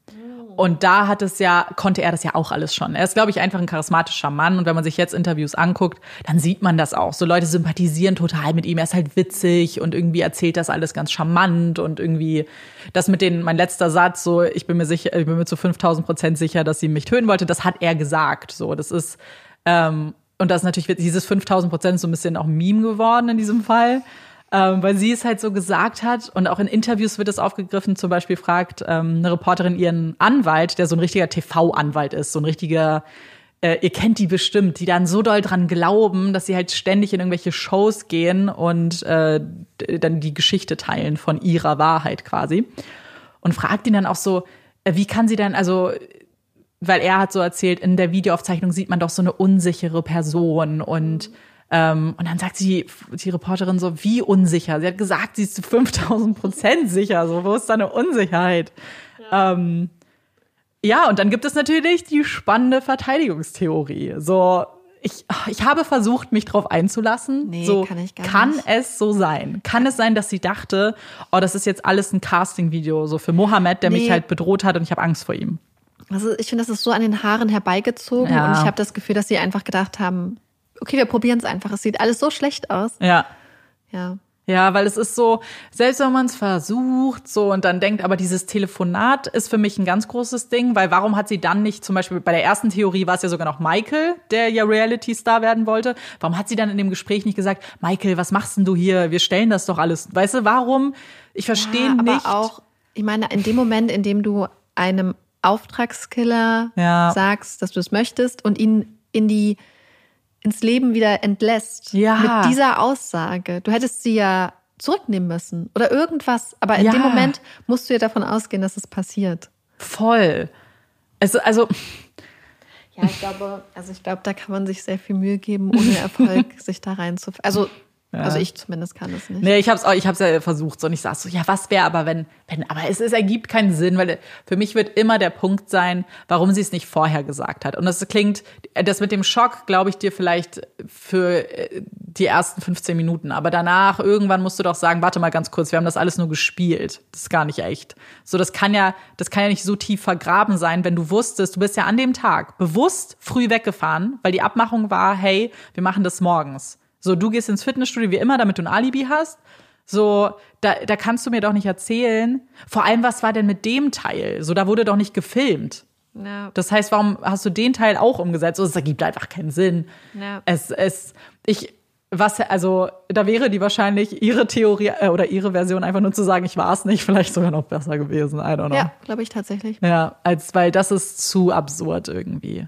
Und da hat es ja, konnte er das ja auch alles schon. Er ist, glaube ich, einfach ein charismatischer Mann. Und wenn man sich jetzt Interviews anguckt, dann sieht man das auch. So Leute sympathisieren total mit ihm. Er ist halt witzig und irgendwie erzählt das alles ganz charmant und irgendwie das mit den, mein letzter Satz, so, ich bin mir sicher, ich bin mir zu 5000 Prozent sicher, dass sie mich töten wollte. Das hat er gesagt. So, das ist, ähm, und das ist natürlich, dieses 5000 Prozent so ein bisschen auch Meme geworden in diesem Fall ähm, weil sie es halt so gesagt hat und auch in Interviews wird es aufgegriffen. Zum Beispiel fragt ähm, eine Reporterin ihren Anwalt, der so ein richtiger TV-Anwalt ist, so ein richtiger äh, ihr kennt die bestimmt, die dann so doll dran glauben, dass sie halt ständig in irgendwelche Shows gehen und äh, dann die Geschichte teilen von ihrer Wahrheit quasi. Und fragt ihn dann auch so, äh, wie kann sie denn, also, weil er hat so erzählt, in der Videoaufzeichnung sieht man doch so eine unsichere Person und ähm, und dann sagt sie, die Reporterin so, wie unsicher? Sie hat gesagt, sie ist zu 5000 Prozent sicher. So, wo ist da eine Unsicherheit? Ja. Ähm, ja, und dann gibt es natürlich die spannende Verteidigungstheorie. So, ich, ich habe versucht, mich drauf einzulassen. Nee, so, kann ich gar kann nicht. es so sein? Kann es sein, dass sie dachte, oh, das ist jetzt alles ein Casting-Video so für Mohammed, der nee. mich halt bedroht hat und ich habe Angst vor ihm? Also ich finde, das ist so an den Haaren herbeigezogen ja. und ich habe das Gefühl, dass sie einfach gedacht haben, okay, wir probieren es einfach. Es sieht alles so schlecht aus. Ja. Ja. Ja, weil es ist so, selbst wenn man es versucht, so und dann denkt, aber dieses Telefonat ist für mich ein ganz großes Ding, weil warum hat sie dann nicht, zum Beispiel bei der ersten Theorie war es ja sogar noch Michael, der ja Reality-Star werden wollte. Warum hat sie dann in dem Gespräch nicht gesagt, Michael, was machst denn du hier? Wir stellen das doch alles. Weißt du, warum? Ich verstehe ja, aber nicht. auch, ich meine, in dem Moment, in dem du einem Auftragskiller ja. sagst, dass du es möchtest und ihn in die ins Leben wieder entlässt. Ja. Mit dieser Aussage. Du hättest sie ja zurücknehmen müssen oder irgendwas. Aber in ja. dem Moment musst du ja davon ausgehen, dass es passiert. Voll. Es, also. Ja, ich glaube, also ich glaube, da kann man sich sehr viel Mühe geben, ohne Erfolg (laughs) sich da rein zu. Also ja. Also ich zumindest kann es nicht. Nee, ich habe es ich hab's ja versucht so und ich sag so, ja, was wäre aber wenn wenn aber es, es ergibt keinen Sinn, weil für mich wird immer der Punkt sein, warum sie es nicht vorher gesagt hat. Und das klingt das mit dem Schock, glaube ich dir vielleicht für äh, die ersten 15 Minuten, aber danach irgendwann musst du doch sagen, warte mal ganz kurz, wir haben das alles nur gespielt. Das ist gar nicht echt. So das kann ja das kann ja nicht so tief vergraben sein, wenn du wusstest, du bist ja an dem Tag bewusst früh weggefahren, weil die Abmachung war, hey, wir machen das morgens. So, du gehst ins Fitnessstudio wie immer, damit du ein Alibi hast. So, da, da kannst du mir doch nicht erzählen. Vor allem, was war denn mit dem Teil? So, da wurde doch nicht gefilmt. Ja. Das heißt, warum hast du den Teil auch umgesetzt? So, es ergibt einfach keinen Sinn. Ja. Es, es, ich, was, also da wäre die wahrscheinlich ihre Theorie äh, oder ihre Version einfach nur zu sagen, ich war es nicht, (laughs) vielleicht sogar noch besser gewesen. I don't know. Ja, glaube ich tatsächlich. Ja, als weil das ist zu absurd irgendwie.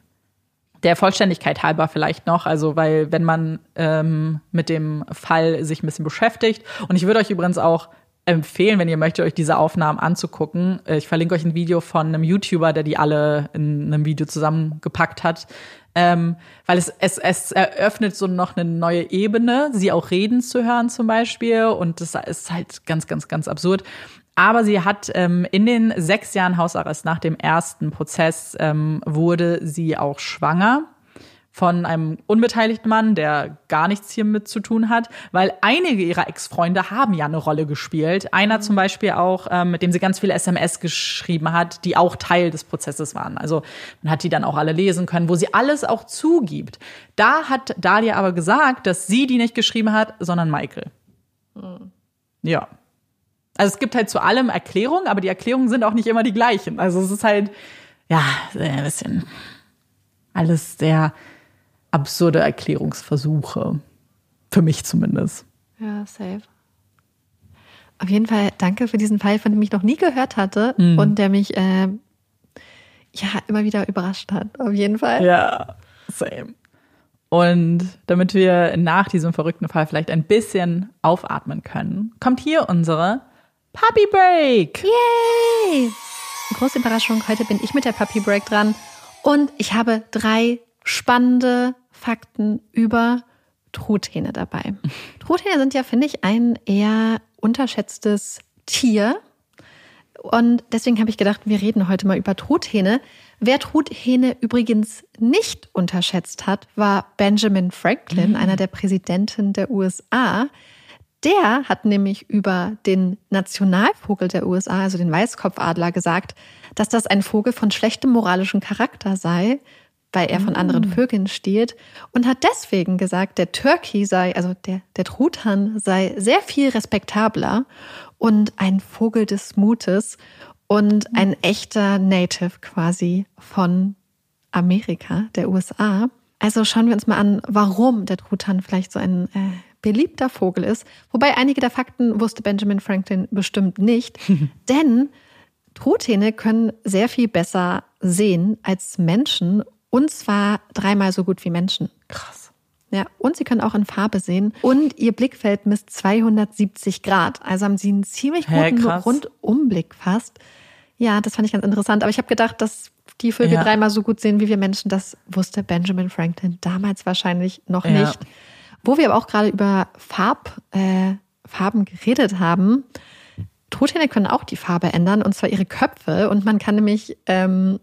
Der Vollständigkeit halber vielleicht noch, also weil wenn man ähm, mit dem Fall sich ein bisschen beschäftigt und ich würde euch übrigens auch empfehlen, wenn ihr möchtet, euch diese Aufnahmen anzugucken. Äh, ich verlinke euch ein Video von einem YouTuber, der die alle in einem Video zusammengepackt hat. Ähm, weil es, es, es eröffnet so noch eine neue Ebene, sie auch reden zu hören zum Beispiel. Und das ist halt ganz, ganz, ganz absurd. Aber sie hat ähm, in den sechs Jahren Hausarrest nach dem ersten Prozess ähm, wurde sie auch schwanger von einem unbeteiligten Mann, der gar nichts hiermit zu tun hat, weil einige ihrer Ex-Freunde haben ja eine Rolle gespielt. Einer zum Beispiel auch, ähm, mit dem sie ganz viele SMS geschrieben hat, die auch Teil des Prozesses waren. Also man hat die dann auch alle lesen können, wo sie alles auch zugibt. Da hat Dalia aber gesagt, dass sie die nicht geschrieben hat, sondern Michael. Mhm. Ja. Also es gibt halt zu allem Erklärungen, aber die Erklärungen sind auch nicht immer die gleichen. Also es ist halt, ja, ein bisschen alles sehr absurde Erklärungsversuche. Für mich zumindest. Ja, safe. Auf jeden Fall danke für diesen Fall, von dem ich noch nie gehört hatte mhm. und der mich äh, ja immer wieder überrascht hat. Auf jeden Fall. Ja, same. Und damit wir nach diesem verrückten Fall vielleicht ein bisschen aufatmen können, kommt hier unsere Puppy Break. Yay! Große Überraschung, heute bin ich mit der Puppy Break dran und ich habe drei spannende Fakten über Truthähne dabei. (laughs) Truthähne sind ja, finde ich, ein eher unterschätztes Tier. Und deswegen habe ich gedacht, wir reden heute mal über Truthähne. Wer Truthähne übrigens nicht unterschätzt hat, war Benjamin Franklin, mhm. einer der Präsidenten der USA. Der hat nämlich über den Nationalvogel der USA, also den Weißkopfadler, gesagt, dass das ein Vogel von schlechtem moralischen Charakter sei weil er von anderen mm. Vögeln stiehlt und hat deswegen gesagt, der Turkey sei, also der, der Truthahn sei sehr viel respektabler und ein Vogel des Mutes und ein mm. echter Native quasi von Amerika, der USA. Also schauen wir uns mal an, warum der Truthahn vielleicht so ein äh, beliebter Vogel ist. Wobei einige der Fakten wusste Benjamin Franklin bestimmt nicht, (laughs) denn Truthähne können sehr viel besser sehen als Menschen und zwar dreimal so gut wie Menschen. Krass. Ja, und sie können auch in Farbe sehen. Und ihr Blickfeld misst 270 Grad. Also haben sie einen ziemlich guten Hä, Rundumblick fast. Ja, das fand ich ganz interessant. Aber ich habe gedacht, dass die Vögel ja. dreimal so gut sehen wie wir Menschen. Das wusste Benjamin Franklin damals wahrscheinlich noch ja. nicht. Wo wir aber auch gerade über Farb, äh, Farben geredet haben. Truthähne können auch die Farbe ändern, und zwar ihre Köpfe. Und man kann nämlich ähm,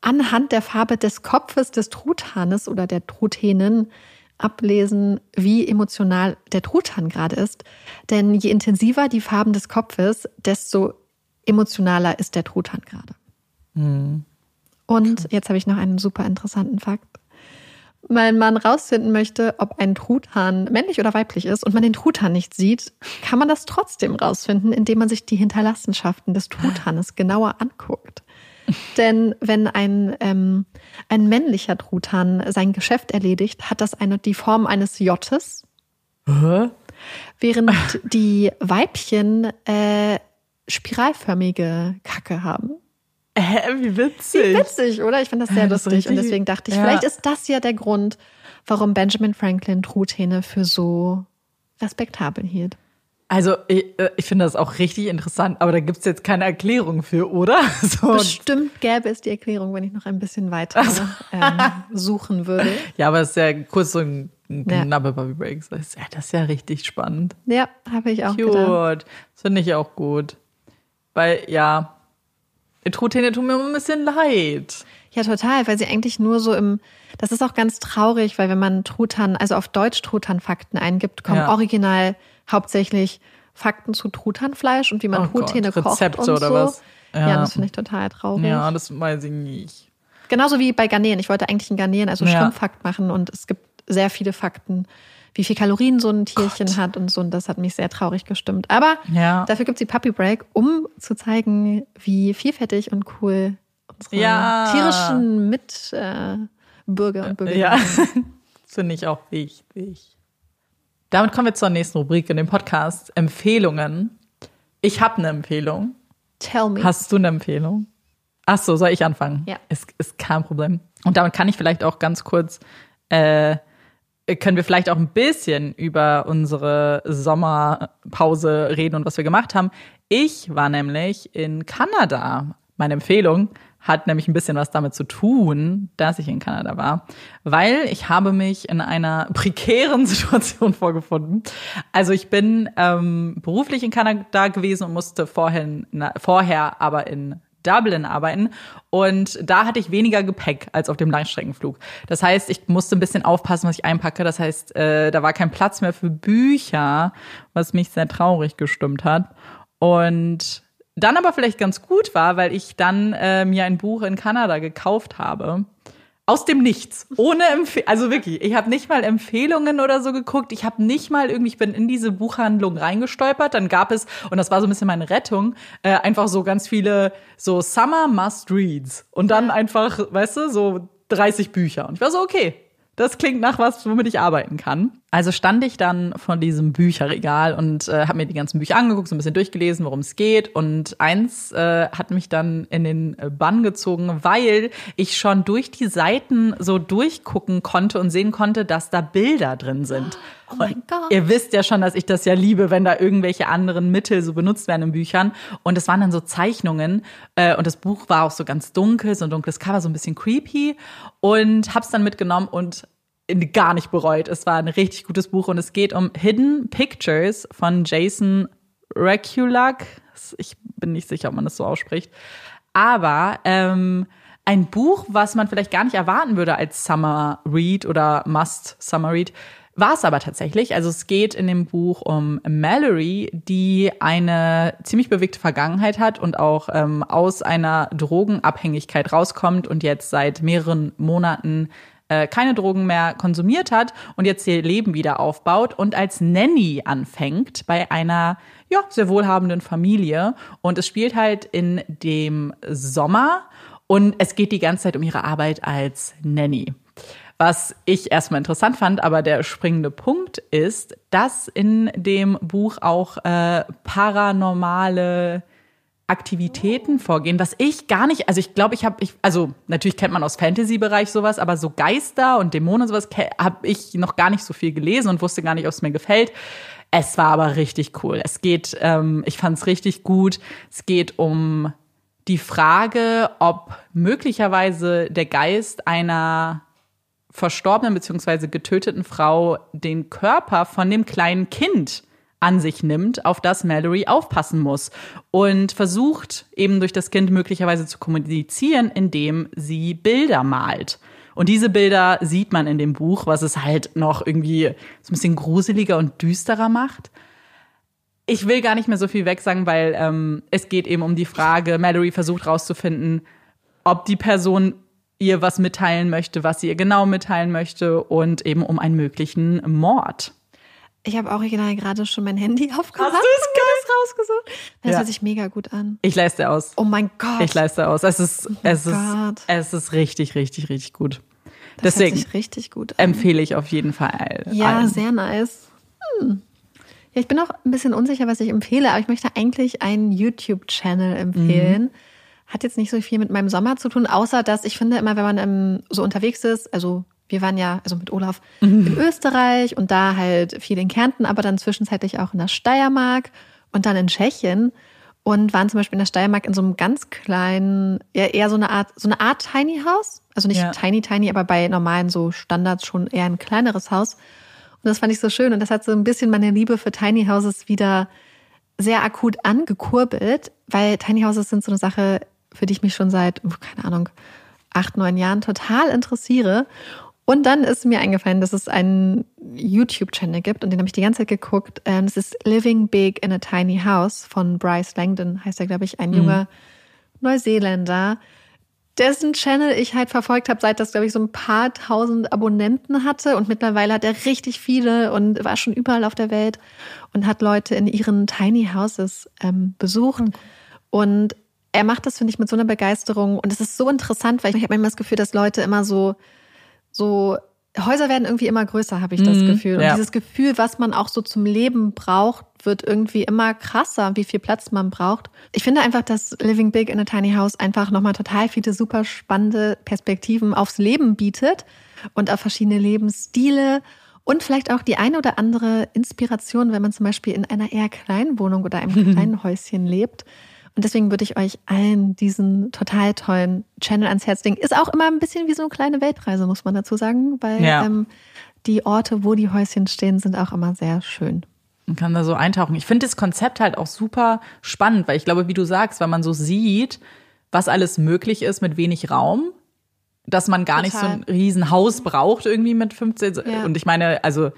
anhand der Farbe des Kopfes des Truthahnes oder der Truthänen ablesen, wie emotional der Truthahn gerade ist. Denn je intensiver die Farben des Kopfes, desto emotionaler ist der Truthahn gerade. Mhm. Und jetzt habe ich noch einen super interessanten Fakt. Weil man rausfinden möchte, ob ein Truthahn männlich oder weiblich ist und man den Truthahn nicht sieht, kann man das trotzdem rausfinden, indem man sich die Hinterlassenschaften des Truthahnes genauer anguckt. Denn wenn ein, ähm, ein männlicher Truthahn sein Geschäft erledigt, hat das eine, die Form eines Jottes. Hä? Während (laughs) die Weibchen äh, spiralförmige Kacke haben. Hä, wie witzig. Wie witzig, oder? Ich finde das sehr das lustig. Und deswegen dachte ich, ja. vielleicht ist das ja der Grund, warum Benjamin Franklin Truthähne für so respektabel hielt. Also ich, äh, ich finde das auch richtig interessant, aber da gibt es jetzt keine Erklärung für, oder? (laughs) So. Bestimmt gäbe es die Erklärung, wenn ich noch ein bisschen weiter so. ähm, suchen würde. Ja, aber es ist ja kurz so ein knappe ja. Puppy Breaks. Das ist, ja, das ist ja richtig spannend. Ja, habe ich auch Cute. Gedacht. Das finde ich auch gut. Weil, ja, Truthähne tun mir ein bisschen leid. Ja, total, weil sie eigentlich nur so im, das ist auch ganz traurig, weil wenn man Truthahn, also auf Deutsch Truthahn-Fakten eingibt, kommen ja. original hauptsächlich Fakten zu Truthahnfleisch und wie man oh Truthähne Gott, kocht Rezepte und so. oder was? Ja, ja das finde ich total traurig. Ja, das weiß ich nicht. Genauso wie bei Garnelen. Ich wollte eigentlich einen Garnelen, also ja. Schrimpfakt machen und es gibt sehr viele Fakten, wie viel Kalorien so ein Tierchen Gott. hat und so. Und das hat mich sehr traurig gestimmt. Aber ja. dafür gibt es die Puppy Break, um zu zeigen, wie vielfältig und cool unsere ja. tierischen Mitbürger äh, und Bürger Ja, finde (laughs) ich auch wichtig. Damit kommen wir zur nächsten Rubrik in dem Podcast. Empfehlungen. Ich habe eine Empfehlung. Tell me. Hast du eine Empfehlung? Ach so, soll ich anfangen? Ja. Ist, ist kein Problem. Und damit kann ich vielleicht auch ganz kurz, äh, können wir vielleicht auch ein bisschen über unsere Sommerpause reden und was wir gemacht haben. Ich war nämlich in Kanada. Meine Empfehlung hat nämlich ein bisschen was damit zu tun, dass ich in Kanada war, weil ich habe mich in einer (laughs) prekären Situation vorgefunden. Also ich bin ähm, beruflich in Kanada gewesen und musste vorhin, na, vorher aber in Dublin arbeiten und da hatte ich weniger Gepäck als auf dem Langstreckenflug. Das heißt, ich musste ein bisschen aufpassen, was ich einpacke. Das heißt, äh, da war kein Platz mehr für Bücher, was mich sehr traurig gestimmt hat. Und dann aber vielleicht ganz gut war, weil ich dann äh, mir ein Buch in Kanada gekauft habe. Aus dem Nichts. Ohne Empfehlung. Also wirklich, ich habe nicht mal Empfehlungen oder so geguckt. Ich habe nicht mal irgendwie, ich bin in diese Buchhandlung reingestolpert. Dann gab es, und das war so ein bisschen meine Rettung, äh, einfach so ganz viele so Summer Must Reads. Und dann einfach, weißt du, so 30 Bücher. Und ich war so, okay, das klingt nach was, womit ich arbeiten kann. Also stand ich dann vor diesem Bücherregal und äh, habe mir die ganzen Bücher angeguckt, so ein bisschen durchgelesen, worum es geht. Und eins äh, hat mich dann in den Bann gezogen, weil ich schon durch die Seiten so durchgucken konnte und sehen konnte, dass da Bilder drin sind. (gasps) Oh mein Gott. Ihr wisst ja schon, dass ich das ja liebe, wenn da irgendwelche anderen Mittel so benutzt werden in Büchern. Und es waren dann so Zeichnungen. Äh, und das Buch war auch so ganz dunkel, so ein dunkles Cover, so ein bisschen creepy. Und hab's dann mitgenommen und gar nicht bereut. Es war ein richtig gutes Buch und es geht um Hidden Pictures von Jason Reculak. Ich bin nicht sicher, ob man das so ausspricht. Aber ähm, ein Buch, was man vielleicht gar nicht erwarten würde als Summer Read oder Must Summer Read, war es aber tatsächlich. Also es geht in dem Buch um Mallory, die eine ziemlich bewegte Vergangenheit hat und auch ähm, aus einer Drogenabhängigkeit rauskommt und jetzt seit mehreren Monaten äh, keine Drogen mehr konsumiert hat und jetzt ihr Leben wieder aufbaut und als Nanny anfängt bei einer ja sehr wohlhabenden Familie und es spielt halt in dem Sommer und es geht die ganze Zeit um ihre Arbeit als Nanny. Was ich erstmal interessant fand, aber der springende Punkt ist, dass in dem Buch auch äh, paranormale Aktivitäten vorgehen, was ich gar nicht, also ich glaube, ich habe, ich, also natürlich kennt man aus Fantasy-Bereich sowas, aber so Geister und Dämonen und sowas habe ich noch gar nicht so viel gelesen und wusste gar nicht, ob es mir gefällt. Es war aber richtig cool. Es geht, ähm, ich fand es richtig gut. Es geht um die Frage, ob möglicherweise der Geist einer verstorbenen bzw. getöteten Frau den Körper von dem kleinen Kind an sich nimmt, auf das Mallory aufpassen muss und versucht eben durch das Kind möglicherweise zu kommunizieren, indem sie Bilder malt. Und diese Bilder sieht man in dem Buch, was es halt noch irgendwie so ein bisschen gruseliger und düsterer macht. Ich will gar nicht mehr so viel weg sagen, weil ähm, es geht eben um die Frage, Mallory versucht rauszufinden, ob die Person ihr was mitteilen möchte, was sie ihr genau mitteilen möchte und eben um einen möglichen Mord. Ich habe original gerade schon mein Handy (laughs) aufgemacht Hast und das rausgesucht. Das Ja. hört sich mega gut an. Ich leiste aus. Oh mein Gott. Ich leiste aus. Es ist, es ist, es ist richtig, richtig, richtig gut. das Deswegen hört sich richtig gut an. empfehle ich auf jeden Fall. Ja, allen. sehr nice. Hm. Ja, ich bin auch ein bisschen unsicher, was ich empfehle, aber ich möchte eigentlich einen YouTube-Channel empfehlen. Mhm. Hat jetzt nicht so viel mit meinem Sommer zu tun, außer dass ich finde, immer wenn man ähm, so unterwegs ist, also wir waren ja, also mit Olaf Mhm. in Österreich und da halt viel in Kärnten, aber dann zwischenzeitlich auch in der Steiermark und dann in Tschechien und waren zum Beispiel in der Steiermark in so einem ganz kleinen, ja, eher so eine Art, so eine Art Tiny House. Also nicht Ja. tiny, tiny, aber bei normalen so Standards schon eher ein kleineres Haus. Und das fand ich so schön. Und das hat so ein bisschen meine Liebe für Tiny Houses wieder sehr akut angekurbelt, weil Tiny Houses sind so eine Sache, für die ich mich schon seit, uh, keine Ahnung, acht, neun Jahren total interessiere. Und dann ist mir eingefallen, dass es einen YouTube-Channel gibt und den habe ich die ganze Zeit geguckt. Ähm, Das ist Living Big in a Tiny House von Bryce Langdon, heißt er, glaube ich, ein junger Neuseeländer, dessen Channel ich halt verfolgt habe, seit das, glaube ich, so ein paar tausend Abonnenten hatte. Und mittlerweile hat er richtig viele und war schon überall auf der Welt und hat Leute in ihren Tiny Houses ähm, besucht. Und er macht das, finde ich, mit so einer Begeisterung. Und es ist so interessant, weil ich habe manchmal das Gefühl, dass Leute immer so, so Häuser werden irgendwie immer größer, habe ich das Mhm, Gefühl. Und ja. dieses Gefühl, was man auch so zum Leben braucht, wird irgendwie immer krasser, wie viel Platz man braucht. Ich finde einfach, dass Living Big in a Tiny House einfach nochmal total viele super spannende Perspektiven aufs Leben bietet und auf verschiedene Lebensstile und vielleicht auch die eine oder andere Inspiration, wenn man zum Beispiel in einer eher kleinen Wohnung oder einem (laughs) kleinen Häuschen lebt. Und deswegen würde ich euch allen diesen total tollen Channel ans Herz legen. Ist auch immer ein bisschen wie so eine kleine Weltreise, muss man dazu sagen, weil Ja. ähm, die Orte, wo die Häuschen stehen, sind auch immer sehr schön. Man kann da so eintauchen. Ich finde das Konzept halt auch super spannend, weil ich glaube, wie du sagst, weil man so sieht, was alles möglich ist mit wenig Raum, dass man gar nicht so Total. ein Riesenhaus braucht irgendwie mit 15. Ja. Und ich meine, also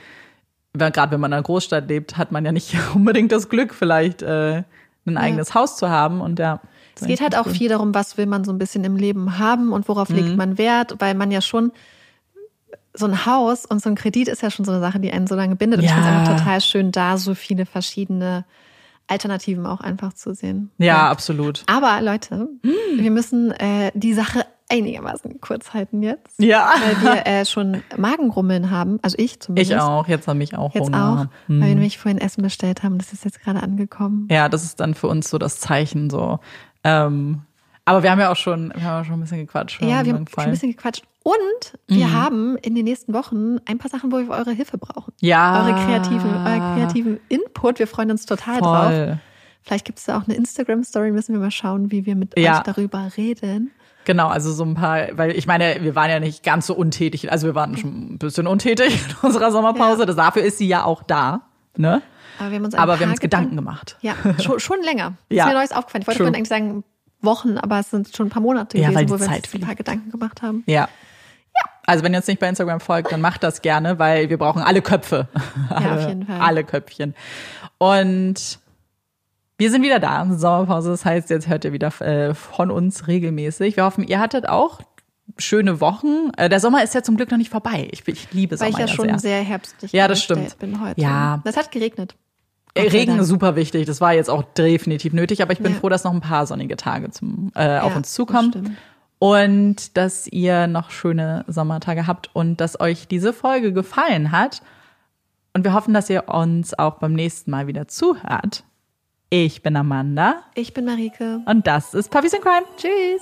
gerade wenn man in einer Großstadt lebt, hat man ja nicht (laughs) unbedingt das Glück, vielleicht äh, ein eigenes Haus zu haben. Und ja. Es geht halt auch viel darum, was will man so ein bisschen im Leben haben und worauf Mhm. legt man Wert, weil man ja schon so ein Haus und so ein Kredit ist ja schon so eine Sache, die einen so lange bindet. Und ich Ja. finde es einfach total schön, da so viele verschiedene Alternativen auch einfach zu sehen. Ja, absolut. Aber Leute, Hm. wir müssen äh, die Sache einigermaßen kurz halten jetzt. Ja. Weil wir äh, schon Magengrummeln haben. Also ich zumindest. Ich auch. Jetzt habe ich auch Jetzt Hunger. auch, weil wir nämlich vorhin Essen bestellt haben. Das ist jetzt gerade angekommen. Ja, das ist dann für uns so das Zeichen so. Ähm, aber wir haben ja auch schon, wir haben ja schon ein bisschen gequatscht. Ja, wir haben schon ein bisschen gequatscht. Und wir Mhm. haben in den nächsten Wochen ein paar Sachen, wo wir eure Hilfe brauchen. Ja. Eure kreativen, euren kreativen Input. Wir freuen uns total drauf. Voll. Vielleicht gibt es da auch eine Instagram-Story, müssen wir mal schauen, wie wir mit Ja. euch darüber reden. Genau, also so ein paar, weil ich meine, wir waren ja nicht ganz so untätig, also wir waren schon ein bisschen untätig in (laughs) unserer Sommerpause. Ja. Das, dafür ist sie ja auch da. Ne? Aber wir haben uns, Aber wir haben uns Gedanken gemacht. Ja, (laughs) schon, schon länger. Ja. Ist mir Neues aufgefallen. Ich wollte vorhin eigentlich sagen Wochen, aber es sind schon ein paar Monate Ja, gewesen, wo wir Zeit uns ein paar Gedanken gemacht haben. Ja. Also wenn ihr uns nicht bei Instagram folgt, dann macht das gerne, weil wir brauchen alle Köpfe. Ja, auf jeden (laughs) Fall. Alle Köpfchen. Und wir sind wieder da. Sommerpause, das heißt, jetzt hört ihr wieder äh, von uns regelmäßig. Wir hoffen, ihr hattet auch schöne Wochen. Äh, Der Sommer ist ja zum Glück noch nicht vorbei. Ich, ich liebe Weil Sommer ich ja schon sehr. sehr herbstlich Ja, das stimmt. bin heute. Ja. Das hat geregnet. Äh, Gott Regen super wichtig. Das war jetzt auch definitiv nötig, aber ich bin Ja. froh, dass noch ein paar sonnige Tage zum, äh, auf Ja, uns das zukommen. stimmt. Und dass ihr noch schöne Sommertage habt und dass euch diese Folge gefallen hat. Und wir hoffen, dass ihr uns auch beim nächsten Mal wieder zuhört. Ich bin Amanda Ich bin Marike. und das ist Puppies in Crime. Tschüss.